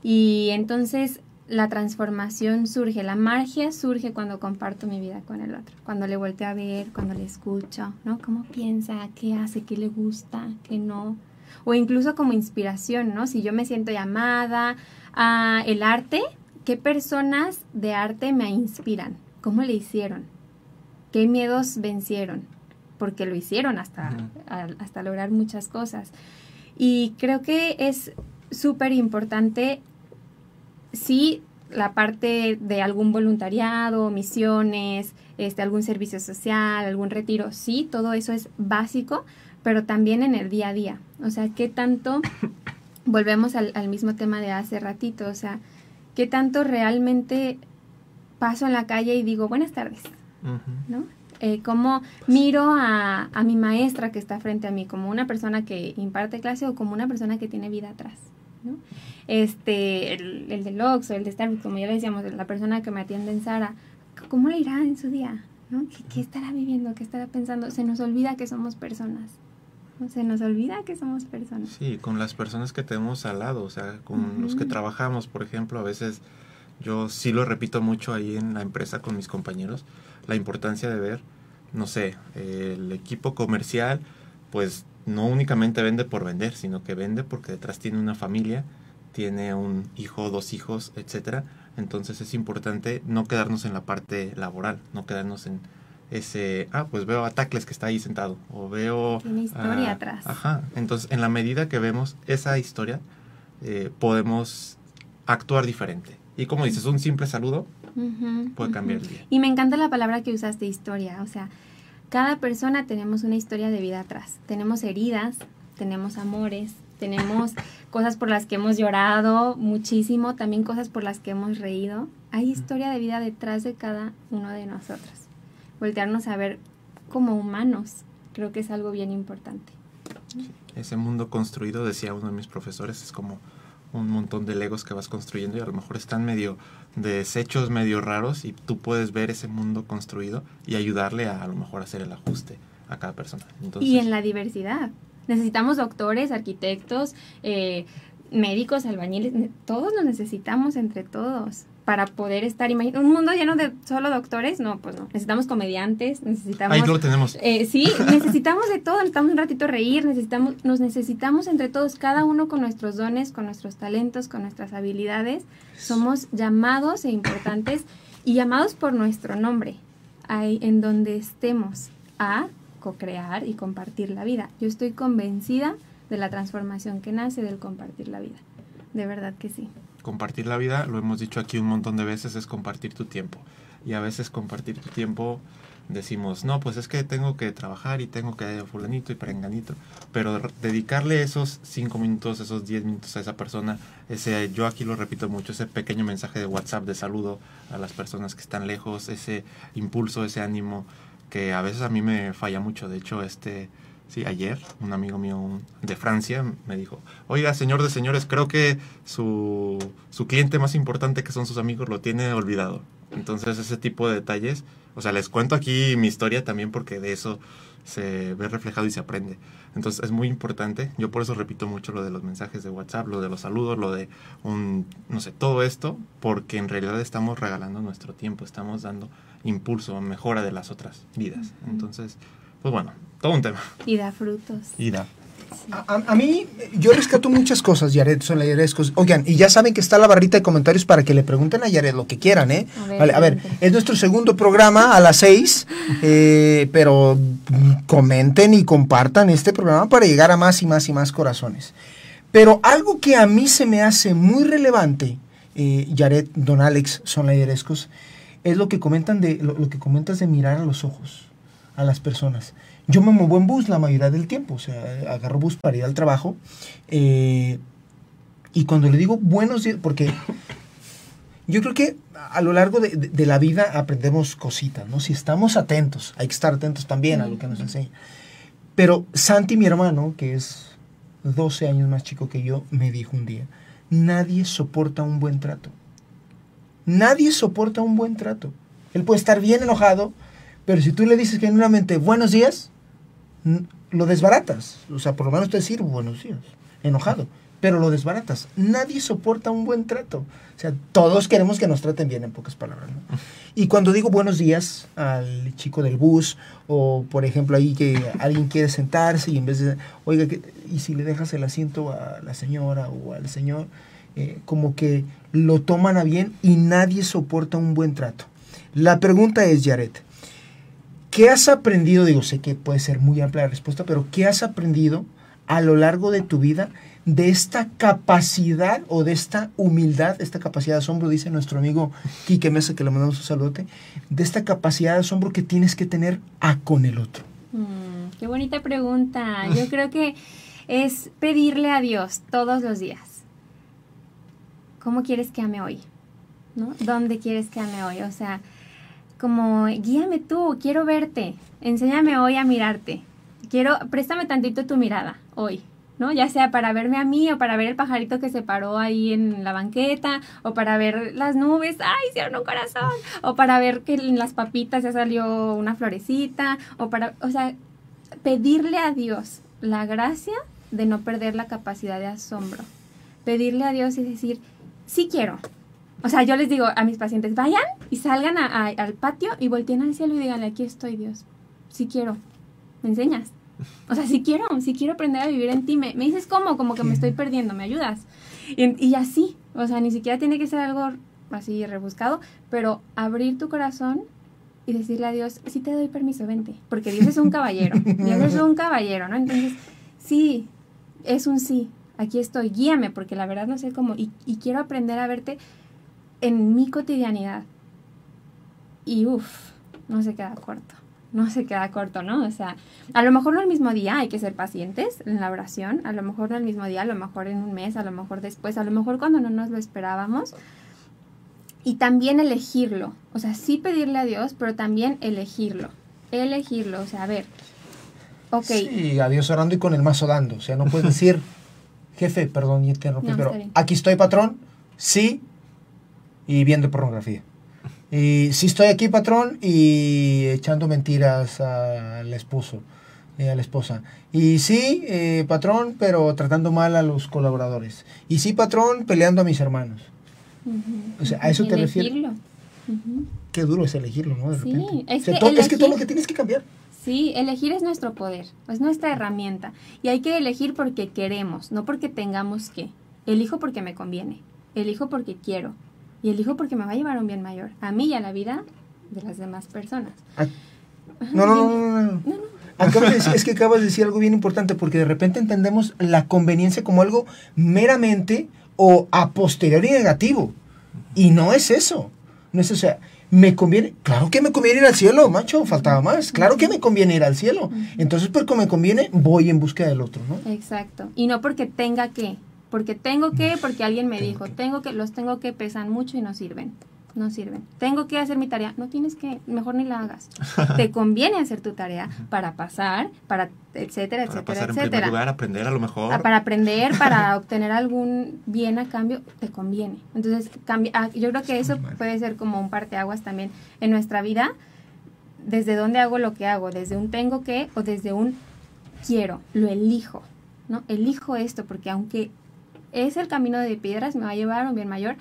Speaker 4: Y entonces la transformación surge, la magia surge cuando comparto mi vida con el otro, cuando le volteo a ver, cuando le escucho, ¿no? ¿Cómo piensa? ¿Qué hace? ¿Qué le gusta? ¿Qué no? O incluso como inspiración, ¿no? Si yo me siento llamada a el arte, ¿qué personas de arte me inspiran? ¿Cómo le hicieron? ¿Qué miedos vencieron? Porque lo hicieron hasta, a- hasta lograr muchas cosas. Y creo que es súper importante, sí, la parte de algún voluntariado, misiones, este, algún servicio social, algún retiro, sí, todo eso es básico, pero también en el día a día. O sea, ¿qué tanto volvemos al, al mismo tema de hace ratito? O sea, ¿Qué tanto realmente paso en la calle y digo buenas tardes? ¿no? Eh, cómo miro a, a mi maestra que está frente a mí, como una persona que imparte clase o como una persona que tiene vida atrás, ¿no? Este, el, el del o el de Starbucks, como ya le decíamos, la persona que me atiende en Sara, ¿cómo le irá en su día? ¿no? ¿Qué, qué estará viviendo? ¿Qué estará pensando? Se nos olvida que somos personas. Se nos olvida que somos personas.
Speaker 2: Sí, con las personas que tenemos al lado, o sea, con los que trabajamos, por ejemplo, a veces yo sí lo repito mucho ahí en la empresa con mis compañeros, la importancia de ver, no sé, el equipo comercial, pues no únicamente vende por vender, sino que vende porque detrás tiene una familia, tiene un hijo, dos hijos, etcétera. Entonces es importante no quedarnos en la parte laboral, no quedarnos en ese, ah, pues veo a Tacles que está ahí sentado, o veo...
Speaker 4: Tiene historia
Speaker 2: ah,
Speaker 4: atrás.
Speaker 2: Ajá, entonces en la medida que vemos esa historia, eh, podemos actuar diferente. Y como dices, un simple saludo puede cambiar el día.
Speaker 4: Y me encanta la palabra que usaste, historia. O sea, cada persona tenemos una historia de vida atrás. Tenemos heridas, tenemos amores, tenemos cosas por las que hemos llorado muchísimo, también cosas por las que hemos reído. Hay historia de vida detrás de cada uno de nosotros. Voltearnos a ver como humanos, creo que es algo bien importante.
Speaker 2: Ese mundo construido, decía uno de mis profesores, es como un montón de legos que vas construyendo y a lo mejor están medio desechos, medio raros y tú puedes ver ese mundo construido y ayudarle a a lo mejor hacer el ajuste a cada persona. Entonces,
Speaker 4: Y en la diversidad. Necesitamos doctores, arquitectos, eh, médicos, albañiles, todos nos necesitamos entre todos para poder estar. Imagina, un mundo lleno de solo doctores, no, pues no. Necesitamos comediantes, necesitamos.
Speaker 2: ahí lo tenemos.
Speaker 4: Eh, sí, necesitamos de todo, necesitamos un ratito reír, necesitamos, nos necesitamos entre todos, cada uno con nuestros dones, con nuestros talentos, con nuestras habilidades. Somos llamados e importantes y llamados por nuestro nombre, ahí en donde estemos a co-crear y compartir la vida. Yo estoy convencida de la transformación que nace del compartir la vida. De verdad que sí.
Speaker 2: Compartir la vida, lo hemos dicho aquí un montón de veces, es compartir tu tiempo. Y a veces compartir tu tiempo decimos, no, pues es que tengo que trabajar y tengo que fulanito y perenganito. Pero dedicarle esos cinco minutos, esos 10 minutos a esa persona, ese, yo aquí lo repito mucho, ese pequeño mensaje de WhatsApp de saludo a las personas que están lejos, ese impulso, ese ánimo que a veces a mí me falla mucho. De hecho, este, sí, ayer un amigo mío de Francia me dijo, oiga, señor de señores, creo que su, su cliente más importante que son sus amigos lo tiene olvidado. Entonces ese tipo de detalles, o sea, les cuento aquí mi historia también porque de eso se ve reflejado y se aprende. Entonces es muy importante, yo por eso repito mucho lo de los mensajes de WhatsApp, lo de los saludos, lo de un, no sé, todo esto, porque en realidad estamos regalando nuestro tiempo, estamos dando impulso, mejora de las otras vidas. Entonces, pues bueno, todo un tema.
Speaker 4: Y da frutos.
Speaker 2: Y da.
Speaker 4: Sí.
Speaker 1: A, a- mí, yo rescato muchas cosas, Yaret, son. Oigan, y ya saben que está la barrita de comentarios para que le pregunten a Yaret lo que quieran, ¿eh?
Speaker 4: A ver,
Speaker 1: Vale, a ver, es nuestro segundo programa a las seis, eh, pero comenten y compartan este programa para llegar a más y más y más corazones. Pero algo que a mí se me hace muy relevante, eh, Yaret, Don Alex, son es lo que comentan de lo, lo que comentas de mirar a los ojos a las personas. Yo me muevo en bus la mayoría del tiempo, o sea, agarro bus para ir al trabajo. eh, y cuando le digo buenos días, porque yo creo que a lo largo de, de- de la vida aprendemos cositas, ¿no? Si estamos atentos, hay que estar atentos también a lo que nos enseña. Pero Santi, mi hermano, que es 12 años más chico que yo, me dijo un día, nadie soporta un buen trato. Nadie soporta un buen trato. Él puede estar bien enojado, pero si tú le dices genuinamente buenos días, lo desbaratas. O sea, por lo menos te decir buenos días, enojado, pero lo desbaratas. Nadie soporta un buen trato. O sea, todos queremos que nos traten bien, en pocas palabras. ¿no? Y cuando digo buenos días al chico del bus, o por ejemplo ahí que alguien quiere sentarse y en vez de, oiga, ¿qué- ¿y si le dejas el asiento a la señora o al señor? Eh, como que lo toman a bien y nadie soporta un buen trato. La pregunta es, Jared, ¿qué has aprendido? Digo, sé que puede ser muy amplia la respuesta, pero ¿qué has aprendido a lo largo de tu vida de esta capacidad o de esta humildad, esta capacidad de asombro, dice nuestro amigo Quique Mesa, que le mandamos un saludote, de esta capacidad de asombro que tienes que tener a con el otro?
Speaker 4: Mm, qué bonita pregunta. Yo creo que es pedirle a Dios todos los días. ¿Cómo quieres que ame hoy? ¿Dónde quieres que ame hoy? O sea, como guíame tú, quiero verte, enséñame hoy a mirarte. Quiero, préstame tantito tu mirada hoy, ¿no? Ya sea para verme a mí o para ver el pajarito que se paró ahí en la banqueta o para ver las nubes, ¡ay, hicieron un corazón! O para ver que en las papitas ya salió una florecita o para, o sea, pedirle a Dios la gracia de no perder la capacidad de asombro. Pedirle a Dios y decir, sí quiero. O sea, yo les digo a mis pacientes, vayan y salgan a- a- al patio y volteen al cielo y díganle, aquí estoy Dios. Sí quiero. ¿Me enseñas? O sea, sí quiero, sí quiero aprender a vivir en ti. Me, me dices cómo, como que me estoy perdiendo, ¿me ayudas? Y, y así, o sea, ni siquiera tiene que ser algo así rebuscado, pero abrir tu corazón y decirle a Dios, sí te doy permiso, vente, porque Dios es un caballero, Dios es un caballero, ¿no? Entonces, sí, es un sí, aquí estoy, guíame, porque la verdad no sé cómo, y, y quiero aprender a verte en mi cotidianidad. Y uff, no se queda corto, no se queda corto, ¿no? O sea, a lo mejor no el mismo día, hay que ser pacientes en la oración, a lo mejor no el mismo día, a lo mejor en un mes, a lo mejor después, a lo mejor cuando no nos lo esperábamos. Y también elegirlo, o sea, sí pedirle a Dios, pero también elegirlo, elegirlo, o sea, a ver, ok,
Speaker 1: Sí, a Dios orando y con el mazo dando. O sea, no puedes decir, jefe, perdón, interrumpí,
Speaker 4: No,
Speaker 1: pero aquí estoy, patrón, sí, y viendo pornografía. Y sí estoy aquí, patrón, y echando mentiras al esposo, eh, a la esposa. Y sí, eh, patrón, pero tratando mal a los colaboradores. Y sí, patrón, peleando a mis hermanos. O sea, ¿a eso te refieres? Qué duro es elegirlo, ¿no? De
Speaker 4: Sí,
Speaker 1: repente.
Speaker 4: es
Speaker 1: O sea,
Speaker 4: que
Speaker 1: to- es que todo lo que tienes que cambiar.
Speaker 4: Sí, elegir es nuestro poder, es nuestra herramienta. Y hay que elegir porque queremos, no porque tengamos que. Elijo porque me conviene, elijo porque quiero y elijo porque me va a llevar un bien mayor, a mí y a la vida de las demás personas.
Speaker 1: Ah, No, no, no, no, no. Acabas de decir- es que acabas de decir algo bien importante porque de repente entendemos la conveniencia como algo meramente o a posteriori negativo. Y no es eso. No es. O sea, me conviene, claro que me conviene ir al cielo, macho, faltaba más. Claro que me conviene ir al cielo. Entonces, porque me conviene, voy en busca del otro, ¿no?
Speaker 4: Exacto. Y no porque tenga que, porque tengo que, porque alguien me dijo, tengo que, los tengo que pesan mucho y no sirven. No sirven. Tengo que hacer mi tarea. No tienes que, mejor ni la hagas. Te conviene hacer tu tarea para pasar, para etcétera,
Speaker 2: Para
Speaker 4: etcétera,
Speaker 2: pasar en primer
Speaker 4: etcétera.
Speaker 2: lugar, aprender a lo mejor.
Speaker 4: Ah, para aprender, para obtener algún bien a cambio, te conviene. Entonces, cambia, ah, yo creo que eso puede ser como un parteaguas también en nuestra vida. Desde dónde hago lo que hago, desde un tengo que o desde un quiero, lo elijo, ¿no? Elijo esto porque aunque es el camino de piedras, me va a llevar a un bien mayor.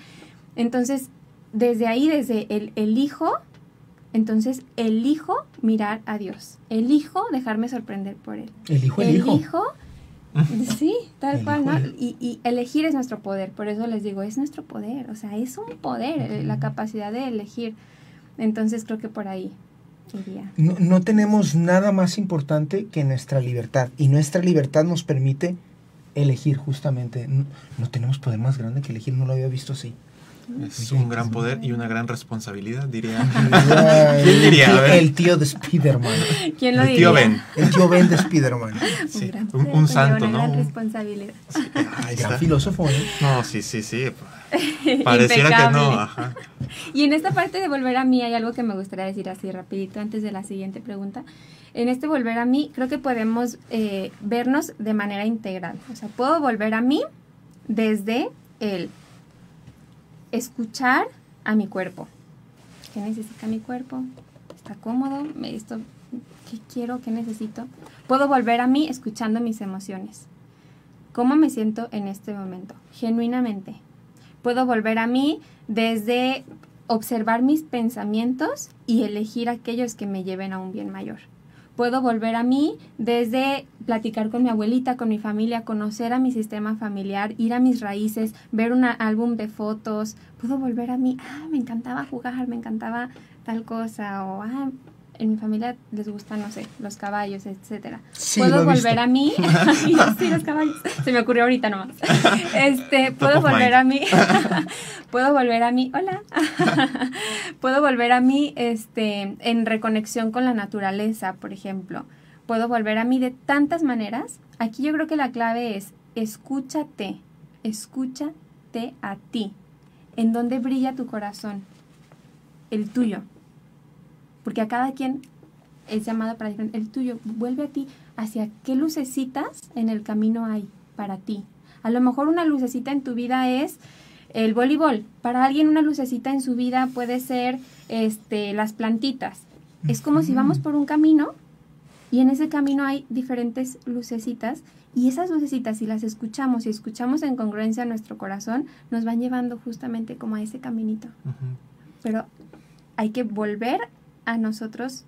Speaker 4: Entonces, desde ahí, desde el elijo, entonces elijo mirar a Dios, elijo dejarme sorprender por Él.
Speaker 1: Elijo, elijo.
Speaker 4: Elijo, sí, tal
Speaker 1: Elijo,
Speaker 4: cual, ¿no? Y, y elegir es nuestro poder, por eso les digo, es nuestro poder, o sea, es un poder, la capacidad de elegir. Entonces creo que por ahí iría.
Speaker 1: No, no tenemos nada más importante que nuestra libertad. Y nuestra libertad nos permite elegir justamente. No, no tenemos poder más grande que elegir, no lo había visto así.
Speaker 2: Es un gran poder y una gran responsabilidad, diría.
Speaker 1: ¿Quién
Speaker 2: ¿Quién diría? A ver.
Speaker 1: El tío de Spider-Man.
Speaker 4: ¿Quién lo
Speaker 2: El
Speaker 4: diría?
Speaker 2: tío Ben.
Speaker 1: El tío Ben de Spider-Man.
Speaker 2: Sí,
Speaker 4: gran
Speaker 2: un- un santo,
Speaker 4: una
Speaker 2: ¿no?
Speaker 4: gran
Speaker 2: Un-
Speaker 4: responsabilidad.
Speaker 1: Ay,
Speaker 2: está.
Speaker 1: gran filósofo, ¿eh?
Speaker 2: No, sí, sí, sí. Pareciera que no. Ajá.
Speaker 4: Y en esta parte de volver a mí hay algo que me gustaría decir así rapidito antes de la siguiente pregunta. En este volver a mí creo que podemos eh, vernos de manera integral. O sea, puedo volver a mí desde el escuchar a mi cuerpo. ¿Qué necesita mi cuerpo? ¿Está cómodo? ¿Me- Esto, ¿Qué quiero? ¿Qué necesito? Puedo volver a mí escuchando mis emociones. ¿Cómo me siento en este momento? Genuinamente. Puedo volver a mí desde observar mis pensamientos y elegir aquellos que me lleven a un bien mayor. Puedo volver a mí desde platicar con mi abuelita, con mi familia, conocer a mi sistema familiar, ir a mis raíces, ver un álbum de fotos. Puedo volver a mí, ah, me encantaba jugar, me encantaba tal cosa, o ah, en mi familia les gustan, no sé, los caballos, etcétera.
Speaker 1: Sí,
Speaker 4: puedo volver
Speaker 1: visto.
Speaker 4: a mí, sí, los caballos, se me ocurrió ahorita nomás. Este, puedo volver a mí, puedo volver a mí, hola, puedo volver a mí, este, en reconexión con la naturaleza, por ejemplo. Puedo volver a mí de tantas maneras. Aquí yo creo que la clave es escúchate, escúchate a ti. ¿En dónde brilla tu corazón? El tuyo. Porque a cada quien es llamado para. El tuyo, vuelve a ti. ¿Hacia qué lucecitas en el camino hay para ti? A lo mejor una lucecita en tu vida es el voleibol. Para alguien una lucecita en su vida puede ser este, las plantitas. Es como si vamos por un camino y en ese camino hay diferentes lucecitas y esas lucecitas, si las escuchamos y escuchamos en congruencia a nuestro corazón, nos van llevando justamente como a ese caminito.
Speaker 2: Ujú.
Speaker 4: Pero hay que volver a nosotros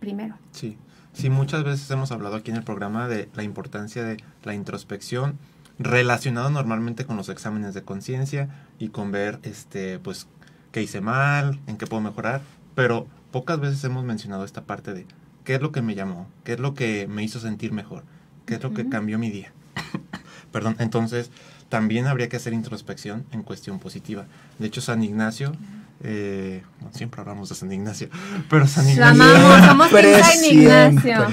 Speaker 4: primero.
Speaker 2: Sí, sí, muchas veces hemos hablado aquí en el programa de la importancia de la introspección relacionado normalmente con los exámenes de conciencia y con ver, este, pues, qué hice mal, en qué puedo mejorar, pero pocas veces hemos mencionado esta parte de qué es lo que me llamó, qué es lo que me hizo sentir mejor, qué es lo que cambió mi día. Perdón, entonces también habría que hacer introspección en cuestión positiva. De hecho, San Ignacio, eh, bueno, siempre hablamos de San Ignacio, pero San Ignacio...
Speaker 4: amamos, somos Team San. Ignacio.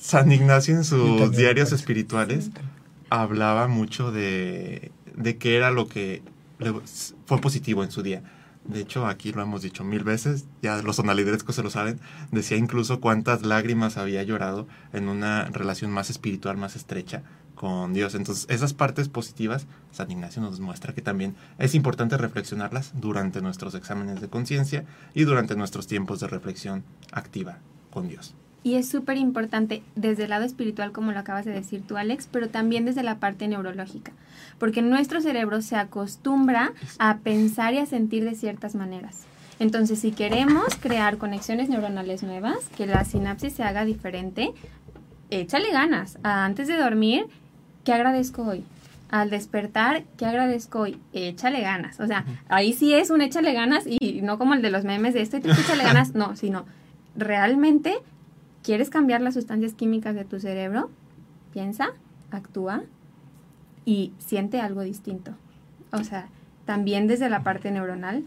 Speaker 2: San Ignacio en sus diarios espirituales hablaba mucho de, de qué era lo que le- fue positivo en su día. De hecho, aquí lo hemos dicho mil veces, ya los sonalidrescos se lo saben, decía incluso cuántas lágrimas había llorado en una relación más espiritual, más estrecha con Dios. Entonces, esas partes positivas, San Ignacio nos muestra que también es importante reflexionarlas durante nuestros exámenes de conciencia y durante nuestros tiempos de reflexión activa con Dios.
Speaker 4: Y es súper importante desde el lado espiritual, como lo acabas de decir tú, Alex, pero también desde la parte neurológica. Porque nuestro cerebro se acostumbra a pensar y a sentir de ciertas maneras. Entonces, si queremos crear conexiones neuronales nuevas, que la sinapsis se haga diferente, échale ganas. Antes de dormir, ¿qué agradezco hoy? Al despertar, ¿qué agradezco hoy? Échale ganas. O sea, ahí sí es un échale ganas y no como el de los memes de esto y tú échale ganas, no, sino realmente quieres cambiar las sustancias químicas de tu cerebro, piensa, actúa y siente algo distinto. O sea, también desde la parte neuronal.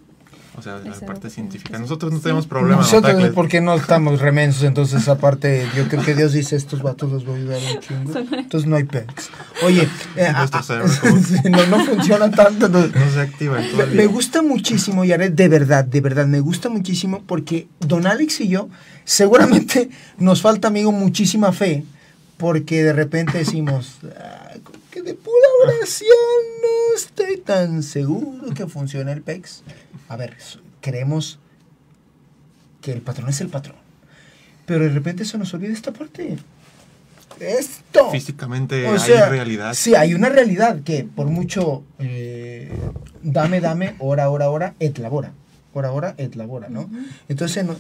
Speaker 2: O sea, la parte científica. Nosotros no tenemos problema. ¿no,
Speaker 1: Nosotros, porque no estamos remensos, entonces aparte, yo creo que Dios dice, estos vatos los voy a ayudar un chingo. Entonces no hay pex. Oye, eh, ah, sí, no, no funciona tanto. no.
Speaker 2: No se activa
Speaker 1: Me, gusta muchísimo, Yaret, de verdad, de verdad, me gusta muchísimo porque Don Alex y yo seguramente nos falta, amigo, muchísima fe porque de repente decimos "Ay, como que de pura oración no estoy tan seguro que funcione el PEX. A ver, creemos que el patrón es el patrón, pero de repente se nos olvida esta parte. Esto.
Speaker 2: Físicamente
Speaker 1: O
Speaker 2: hay
Speaker 1: sea,
Speaker 2: realidad.
Speaker 1: Sí, hay una realidad que por mucho eh, dame, dame, hora, hora, hora, et labora. Hora, hora, et labora, ¿no? Entonces, no- no,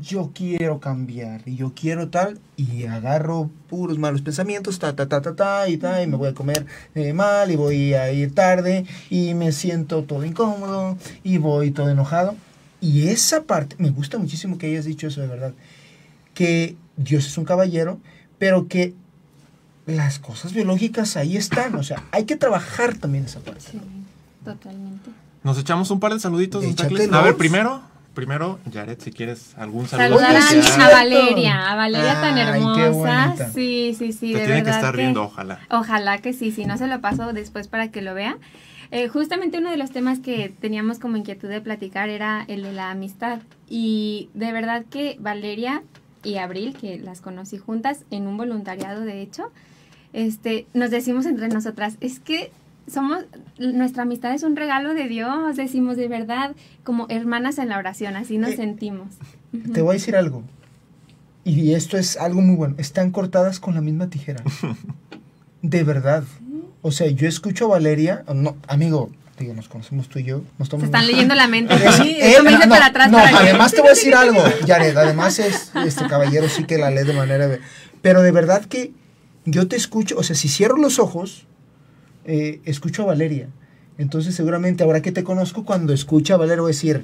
Speaker 1: yo quiero cambiar y yo quiero tal y agarro puros malos pensamientos, ta, ta, ta, ta, ta, y ta, y me voy a comer eh, mal y voy a ir tarde y me siento todo incómodo y voy todo enojado. Y esa parte, me gusta muchísimo que hayas dicho eso de verdad, que Dios es un caballero, pero que las cosas biológicas ahí están, o sea, hay que trabajar también esa parte.
Speaker 4: Sí, totalmente.
Speaker 2: Nos echamos un par de saluditos. A ver, primero, primero, Jared, si quieres algún saludo.
Speaker 4: Saludar a. Valeria, a Valeria tan hermosa. Sí, sí, sí,
Speaker 2: Te
Speaker 4: de
Speaker 2: tiene que estar viendo, ojalá.
Speaker 4: Ojalá que sí, si no se lo paso después para que lo vea. Eh, justamente uno de los temas que teníamos como inquietud de platicar era el de la amistad. Y de verdad que Valeria y Abril, que las conocí juntas en un voluntariado, de hecho, este, nos decimos entre nosotras, es que somos, nuestra amistad es un regalo de Dios, decimos de verdad, como hermanas en la oración, así nos
Speaker 1: Eh,
Speaker 4: sentimos.
Speaker 1: Te voy a decir algo. Y esto es algo muy bueno. Están cortadas con la misma tijera. De verdad. O sea, yo escucho a Valeria. No, amigo, digo, nos conocemos tú y yo. Nos
Speaker 4: Se
Speaker 1: tomamos-
Speaker 4: están leyendo la mente. Sí,
Speaker 1: eh,
Speaker 4: eso me dice
Speaker 1: no,
Speaker 4: para atrás.
Speaker 1: no,
Speaker 4: para allá.
Speaker 1: además te voy a decir algo, Jared. Además es este caballero sí que la lee de manera. de- Pero de verdad que yo te escucho, o sea, si cierro los ojos, eh, escucho a Valeria. Entonces seguramente ahora que te conozco, cuando escucho a Valeria voy a decir,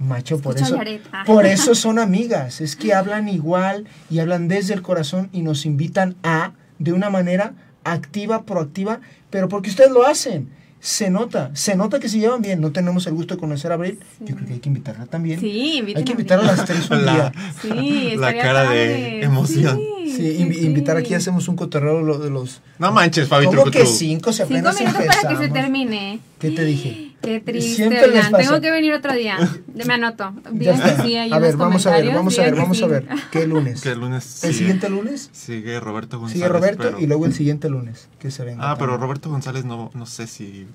Speaker 1: macho, por
Speaker 4: Escucho
Speaker 1: eso, por eso son amigas. Es que hablan igual y hablan desde el corazón y nos invitan a, de una manera activa, proactiva, pero porque ustedes lo hacen. Se nota, se nota que se llevan bien. No tenemos el gusto de conocer a Abril. Yo creo que hay que invitarla también.
Speaker 4: Sí, inviten
Speaker 1: Hay que invitar a las tres un
Speaker 2: La-
Speaker 1: día.
Speaker 4: Sí,
Speaker 2: La cara de emoción.
Speaker 4: Sí,
Speaker 1: Sí, invi-
Speaker 4: sí.
Speaker 1: invitar aquí hacemos un cotorreo lo- de los...
Speaker 2: No manches, Fabi
Speaker 1: ¿Cómo que cinco? Si
Speaker 4: Cinco
Speaker 1: apenas
Speaker 4: minutos para que se termine.
Speaker 1: ¿Qué te dije?
Speaker 4: Qué triste,
Speaker 1: Siempre les
Speaker 4: oigan.
Speaker 1: pasa.
Speaker 4: Tengo que venir otro día. Me anoto.
Speaker 1: Ya
Speaker 4: Digan que
Speaker 1: está.
Speaker 4: sí ahí
Speaker 1: a ver, vamos a ver, vamos a ver, vamos a ver. ¿Qué lunes?
Speaker 2: El lunes
Speaker 1: ¿El
Speaker 2: sigue-
Speaker 1: siguiente lunes?
Speaker 2: Sigue Roberto González.
Speaker 1: Sigue Roberto
Speaker 2: pero-
Speaker 1: y luego el siguiente lunes que se venga.
Speaker 2: Ah, pero. Roberto González no, no sé si...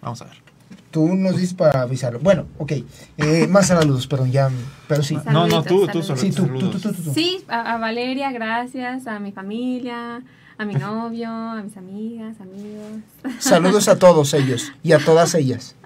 Speaker 2: Vamos a ver.
Speaker 1: Tú nos dices para avisarlo. Bueno, ok. Eh, más saludos, perdón, ya. Pero sí.
Speaker 2: No, no, tú, tú solo.
Speaker 1: Sí, tú, tú, tú, tú, tú, tú.
Speaker 4: Sí, a, a Valeria, gracias, a mi familia, a mi novio, a mis amigas, amigos,
Speaker 1: Saludos a todos ellos y a todas ellas.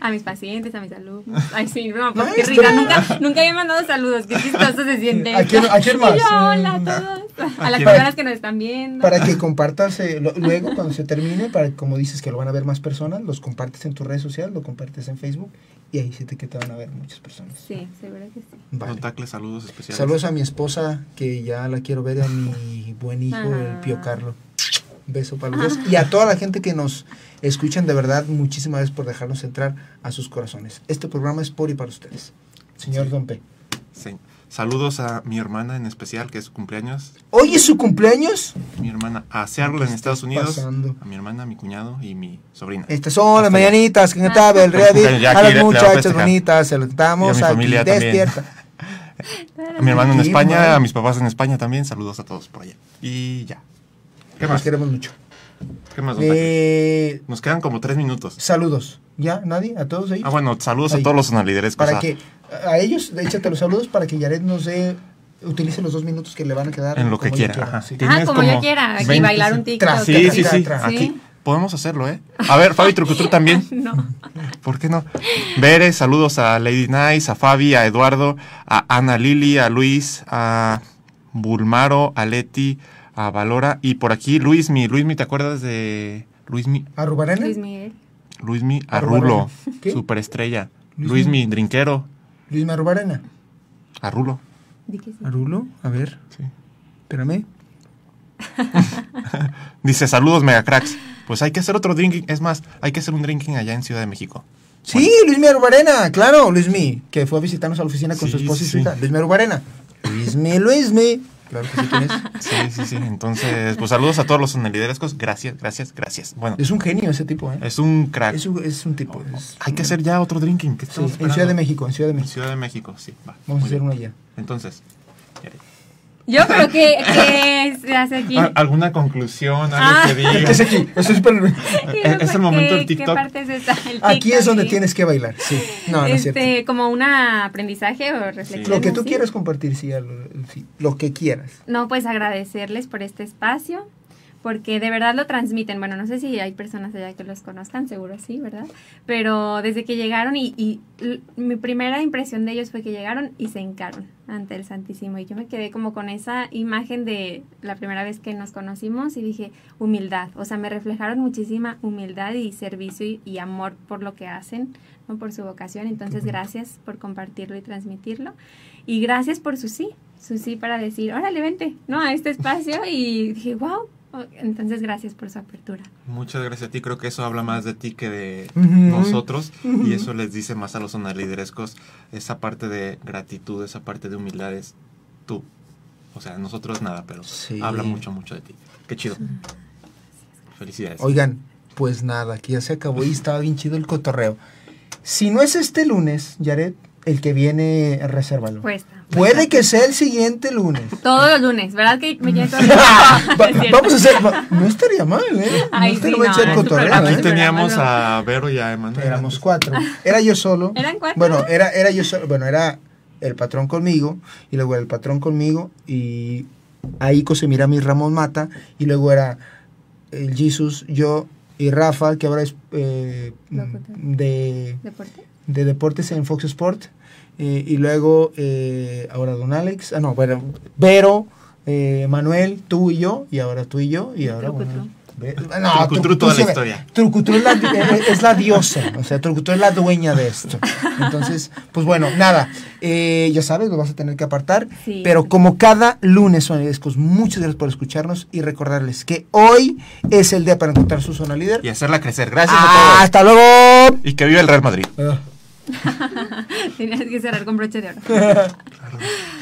Speaker 4: A mis pacientes, a mis alumnos. Ay, sí, no, pues qué risa, nunca, nunca había mandado saludos, qué chistoso se siente.
Speaker 1: ¿A quién- a quién más?
Speaker 4: yo, hola a
Speaker 1: Mm,
Speaker 4: todos, a las
Speaker 2: quién?
Speaker 4: personas que nos están viendo.
Speaker 1: Para que compartas eh, lo- luego, cuando se termine, para como dices que lo van a ver más personas, los compartes en tus redes sociales, lo compartes en Facebook y ahí sí te, que te van a ver muchas personas.
Speaker 4: Sí, seguro que sí.
Speaker 1: Vale.
Speaker 2: Saludos especiales.
Speaker 1: Saludos a mi esposa, que ya la quiero ver, a mi buen hijo, el. Pío Carlo. Beso para los dos. Y a toda la gente que nos escuchan, de verdad, muchísimas gracias por dejarnos entrar a sus corazones. Este programa es por y para ustedes. Señor Don P.
Speaker 2: Sí. Saludos a mi hermana en especial, que es su cumpleaños.
Speaker 1: ¿Hoy es su cumpleaños?
Speaker 2: Mi hermana a Seattle
Speaker 1: ¿Qué
Speaker 2: en Estados Unidos.
Speaker 1: pasando?
Speaker 2: A mi hermana, a mi cuñado y mi sobrina.
Speaker 1: Estas son las
Speaker 2: Hasta
Speaker 1: mañanitas que cantaba el rey David. A las muchachas bonitas, se lo
Speaker 2: Y a mi
Speaker 1: aquí.
Speaker 2: familia también.
Speaker 1: Despierta.
Speaker 2: A mi hermano en España, a mis papás en España también. Saludos a todos por allá. Y ya. ¿Qué
Speaker 1: Los
Speaker 2: más?
Speaker 1: queremos mucho.
Speaker 2: ¿Qué más, don Tacle?
Speaker 1: Eh,
Speaker 2: Nos quedan como tres minutos.
Speaker 1: saludos. ¿Ya? ¿Nadie? ¿A todos ellos?
Speaker 2: Ah, bueno, saludos
Speaker 1: Ahí.
Speaker 2: a todos los sonalideres.
Speaker 1: para que a ellos, échate los saludos para que Yaret nos dé, utilice los dos minutos que le van a quedar.
Speaker 2: En lo que quiera, ajá.
Speaker 1: sí.
Speaker 2: Tienes
Speaker 4: Ah, como yo
Speaker 2: como
Speaker 4: quiera, aquí
Speaker 2: 20
Speaker 4: bailar un TikTok.
Speaker 2: Sí,
Speaker 1: Tra,
Speaker 2: sí, sí.
Speaker 1: tra.
Speaker 2: Aquí podemos hacerlo, ¿eh? A ver, Fabi Trucutru también.
Speaker 4: No.
Speaker 2: ¿Por qué no? Bere, saludos a Lady Nice, a Fabi, a Eduardo, a Ana Lili, a Luis, a Bulmaro, a Leti, a Valora y por aquí Luismi. Luismi, ¿te acuerdas de Luismi?
Speaker 1: ¿A Rubarena?
Speaker 4: Luis Miguel.
Speaker 2: Luismi
Speaker 1: A
Speaker 2: Arrulo,
Speaker 1: ¿Qué?
Speaker 2: superestrella.
Speaker 1: Luismi.
Speaker 2: Luismi, Drinquero,
Speaker 1: Luis Rubarena.
Speaker 2: Arrulo.
Speaker 4: Sí.
Speaker 1: ¿Arulo? A ver,
Speaker 2: Sí.
Speaker 1: espérame.
Speaker 2: Dice, saludos megacracks. Pues hay que hacer otro drinking. Es más, hay que hacer un drinking allá en Ciudad de México.
Speaker 1: Sí, Luis Rubarena, claro, Luismi, que fue a visitarnos a la oficina con su esposa y
Speaker 2: sí,
Speaker 1: su hija. Luis Rubarena. Luismi, Luismi. Claro que sí, ¿quién es?
Speaker 2: Sí, sí, sí. Entonces, pues saludos a todos los soneliderescos. Gracias, gracias, gracias. Bueno,
Speaker 1: Es un genio ese tipo, ¿eh?
Speaker 2: es un crack.
Speaker 1: Es un, es un tipo. es-
Speaker 2: Hay que hacer ya otro drinking. ¿Qué
Speaker 1: Sí,
Speaker 2: estamos
Speaker 1: en? Ciudad de México, en Ciudad de
Speaker 2: En
Speaker 1: México.
Speaker 2: Ciudad de México, sí. Va.
Speaker 1: Vamos a hacer
Speaker 2: bien.
Speaker 1: uno allá.
Speaker 2: Entonces,
Speaker 4: Yo, pero ¿qué, qué se hace aquí?
Speaker 2: ¿al- ¿alguna conclusión? Algo
Speaker 4: Ah.
Speaker 2: que digas?
Speaker 1: ¿Qué es aquí? Estoy súper-
Speaker 2: es- es el momento del
Speaker 4: ¿Qué-
Speaker 2: TikTok.
Speaker 4: ¿Qué parte es esta? El
Speaker 1: Aquí es
Speaker 4: TikTok,
Speaker 1: donde
Speaker 4: sí.
Speaker 1: tienes que bailar, sí. No, no es cierto.
Speaker 4: Este, como un aprendizaje o reflexión.
Speaker 1: Lo que tú
Speaker 4: así.
Speaker 1: quieras compartir, sí, al- sí, lo que quieras.
Speaker 4: No, pues agradecerles por este espacio, porque de verdad lo transmiten. Bueno, no sé si hay personas allá que los conozcan, seguro sí, ¿verdad? Pero desde que llegaron y, y mi primera impresión de ellos fue que llegaron y se hincaron ante el Santísimo. Y yo me quedé como con esa imagen de la primera vez que nos conocimos y dije, humildad. O sea, me reflejaron muchísima humildad y servicio y, y amor por lo que hacen, ¿no? por su vocación. Entonces, gracias por compartirlo y transmitirlo. Y gracias por su sí, su sí para decir, órale, vente, ¿no? A este espacio. Y dije, wow. Entonces, gracias por su apertura.
Speaker 2: Muchas gracias a ti. Creo que eso habla más de ti que de nosotros. Y eso les dice más a los sonaliderescos. Esa parte de gratitud, esa parte de humildad es tú. O sea, nosotros nada, pero
Speaker 1: Sí.
Speaker 2: habla mucho, mucho de ti. Qué chido. Felicidades.
Speaker 1: Oigan, pues nada, que ya se acabó y estaba bien chido el cotorreo. Si no es este lunes, Jared, el que viene, resérvalo.
Speaker 4: Pues,
Speaker 1: Puede que sea el siguiente lunes.
Speaker 4: todos los lunes, ¿verdad? Que me quedé todo
Speaker 1: Va- vamos a hacer. va- no estaría mal, ¿eh? No
Speaker 4: Ay,
Speaker 1: estaría
Speaker 4: sí,
Speaker 1: mal
Speaker 4: no,
Speaker 1: cotorreo,
Speaker 2: Aquí
Speaker 1: ¿eh?
Speaker 2: teníamos
Speaker 4: programa,
Speaker 2: a Vero y a Emanuel.
Speaker 1: Éramos cuatro. Era yo solo.
Speaker 4: ¿Eran cuatro?
Speaker 1: Bueno, era, era yo solo. Bueno, era el patrón conmigo. Y luego el patrón conmigo. Y ahí mira mi Ramón Mata. Y luego era el Jesus, yo y Rafa, que ahora es eh, de,
Speaker 4: ¿Deporte?
Speaker 1: de deportes en Fox Sport. Eh, y luego eh, ahora Don Alex. Ah, no, bueno, Vero, eh, Manuel, tú y yo. Y ahora tú y yo. Y ahora. Bueno, No,
Speaker 2: Trucutru toda la historia.
Speaker 1: Trucutru es la, es la diosa, o sea, Trucutru es la dueña de esto. Entonces, pues bueno, nada, eh, ya sabes, lo vas a tener que apartar.
Speaker 4: Sí.
Speaker 1: Pero como cada lunes, sonidescos, muchas gracias por escucharnos y recordarles que hoy es el día para encontrar su zona líder.
Speaker 2: Y hacerla crecer. Gracias
Speaker 1: Ah,
Speaker 2: a todos.
Speaker 1: ¡Hasta luego!
Speaker 2: Y que viva el Real Madrid.
Speaker 1: Ah.
Speaker 4: Tenías que cerrar con broche de oro.